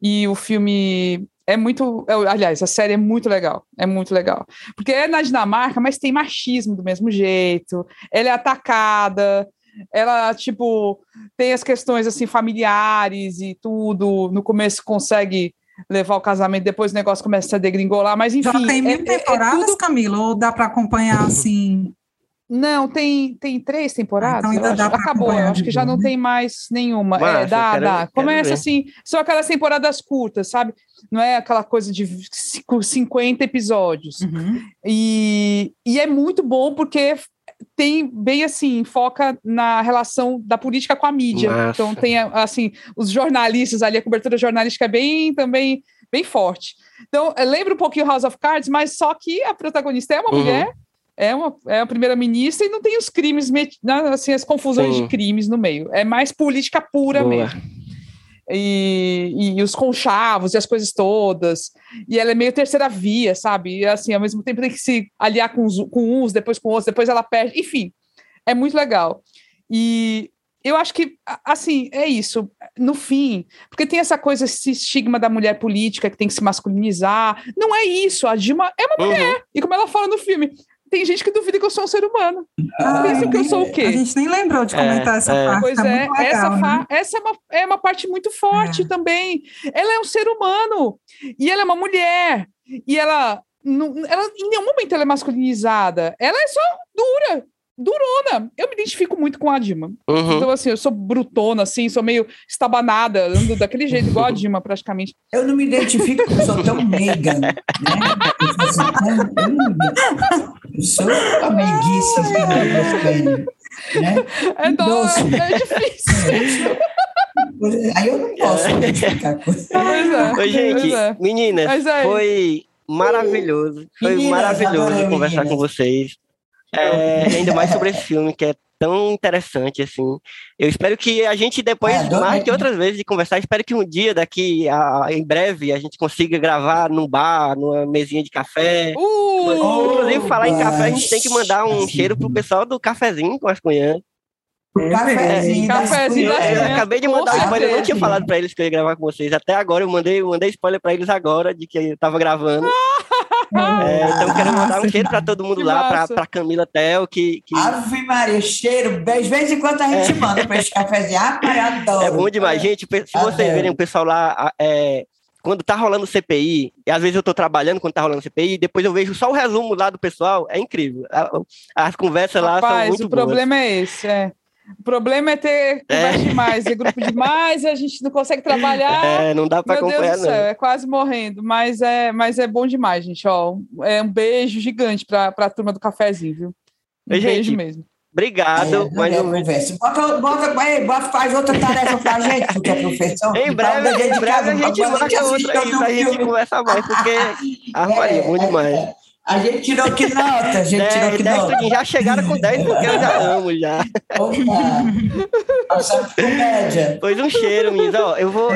[SPEAKER 2] E o filme é muito. É, aliás, a série é muito legal. É muito legal. Porque é na Dinamarca, mas tem machismo do mesmo jeito. Ela é atacada. Ela, tipo, tem as questões assim familiares e tudo. No começo consegue levar o casamento, depois o negócio começa a degringolar, mas enfim. Já
[SPEAKER 3] tem mil é, temporadas, é tudo... Camila? Ou dá para acompanhar assim?
[SPEAKER 2] Não, tem, tem três temporadas. Ah, então ainda dá Acabou, eu acho que já não né? tem mais nenhuma. Mas, é, dá, quero, dá. Começa assim, são aquelas temporadas curtas, sabe? Não é aquela coisa de 50 episódios. Uhum. E, e é muito bom porque tem bem assim, foca na relação da política com a mídia. Nossa. Então tem assim, os jornalistas ali, a cobertura jornalística é bem também bem forte. Então, lembra um pouquinho House of Cards, mas só que a protagonista é uma uhum. mulher é uma é a primeira-ministra e não tem os crimes, assim, as confusões Sim. de crimes no meio. É mais política pura Boa. mesmo. E, e, os conchavos e as coisas todas. E ela é meio terceira via, sabe? E assim, ao mesmo tempo tem que se aliar com, os, com uns, depois com outros, depois ela perde. Enfim, é muito legal. E eu acho que, assim, é isso. No fim, porque tem essa coisa, esse estigma da mulher política que tem que se masculinizar. Não é isso. A Dilma é uma uhum. mulher. E como ela fala no filme, tem gente que duvida que eu sou um ser humano. Ah, Pensa que eu sou o quê?
[SPEAKER 3] A gente nem lembrou de comentar é, essa é. parte.
[SPEAKER 2] Pois
[SPEAKER 3] tá
[SPEAKER 2] é,
[SPEAKER 3] legal,
[SPEAKER 2] essa,
[SPEAKER 3] né?
[SPEAKER 2] essa é, uma, é uma parte muito forte é. também. Ela é um ser humano e ela é uma mulher. E ela, não, ela em nenhum momento ela é masculinizada. Ela é só dura durona. Eu me identifico muito com a Dilma. Uhum. Então, assim, eu sou brutona, assim, sou meio estabanada, ando daquele jeito, igual a Dilma, praticamente.
[SPEAKER 4] Eu não me identifico porque sou tão meiga, né? Eu sou amiguíssima
[SPEAKER 2] né? É, doce. é
[SPEAKER 4] difícil. Aí eu não posso explicar coisa. Pois
[SPEAKER 1] é. Oi, gente, é. meninas, é foi maravilhoso. Foi meninas, maravilhoso conversar menina. com vocês. É, ainda mais sobre esse filme que é tão interessante, assim. Eu espero que a gente depois, é, mais que outras vezes de conversar, espero que um dia, daqui a, em breve, a gente consiga gravar num bar, numa mesinha de café. Uh, Inclusive, falar em café, a gente tem que mandar um cheiro pro pessoal do cafezinho com as cunhãs.
[SPEAKER 4] Cafézinho,
[SPEAKER 2] cafézinho
[SPEAKER 1] é, eu acabei de mandar spoiler, eu não tinha falado pra eles que eu ia gravar com vocês. Até agora, eu mandei, eu mandei spoiler pra eles agora de que eu tava gravando. É, então quero mandar um cheiro para todo mundo que lá, para Camila Tel, que, que.
[SPEAKER 4] Ave Maria, cheiro. De vez em quando a gente é. manda para esse cafezinho. Ah, adoro.
[SPEAKER 1] É bom demais, gente. Se vocês verem o pessoal lá. É, quando tá rolando CPI, e às vezes eu tô trabalhando quando tá rolando CPI, depois eu vejo só o resumo lá do pessoal, é incrível. As conversas
[SPEAKER 2] Rapaz,
[SPEAKER 1] lá são muito
[SPEAKER 2] o problema
[SPEAKER 1] boas.
[SPEAKER 2] é esse, é. O problema é ter conversa é. demais, é grupo demais, a gente não consegue trabalhar.
[SPEAKER 1] É, não dá para acompanhar, Deus do céu, não.
[SPEAKER 2] É quase morrendo, mas é, mas é bom demais, gente. Ó, é um beijo gigante para a turma do cafezinho, viu? Um
[SPEAKER 1] gente,
[SPEAKER 2] beijo mesmo.
[SPEAKER 1] Obrigado.
[SPEAKER 4] É, mais um conversa. Bota, bota, aí, bota, faz outra tarefa para a gente, porque é professor.
[SPEAKER 1] Em breve, em breve a gente marca outra aí a gente conversar mais, porque a Maria, é bom demais. É,
[SPEAKER 4] a gente tirou que nota? A gente 10, tirou que 10 nota?
[SPEAKER 1] Já chegaram com 10 porque eu já amo já.
[SPEAKER 4] Opa! média.
[SPEAKER 1] Pois um cheiro, Miss. Ó, eu vou.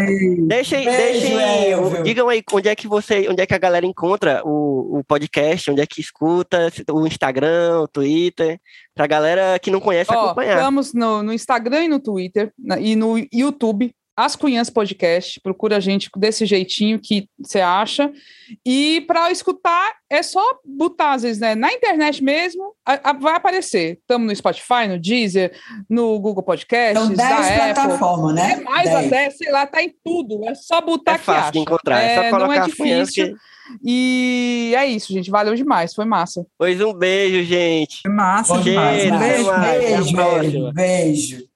[SPEAKER 1] Deixem, deixem. digam aí onde é que você, onde é que a galera encontra o, o podcast, onde é que escuta, o Instagram, o Twitter, pra galera que não conhece Ó, acompanhar.
[SPEAKER 2] Estamos no, no Instagram e no Twitter e no YouTube as Cunhãs Podcast, procura a gente desse jeitinho que você acha. E para escutar, é só botar, às vezes, né, na internet mesmo, a, a, vai aparecer. Estamos no Spotify, no Deezer, no Google Podcasts, São 10
[SPEAKER 4] plataformas, né?
[SPEAKER 2] É mais 10. até, sei lá, tá em tudo. É só botar é
[SPEAKER 1] que fácil
[SPEAKER 2] acha.
[SPEAKER 1] encontrar, é,
[SPEAKER 2] é
[SPEAKER 1] só colocar
[SPEAKER 2] não é difícil. Que... E é isso, gente. Valeu demais, foi massa.
[SPEAKER 1] Pois um beijo, gente.
[SPEAKER 3] Foi massa,
[SPEAKER 4] demais. Beijo, beijo, beijo. beijo.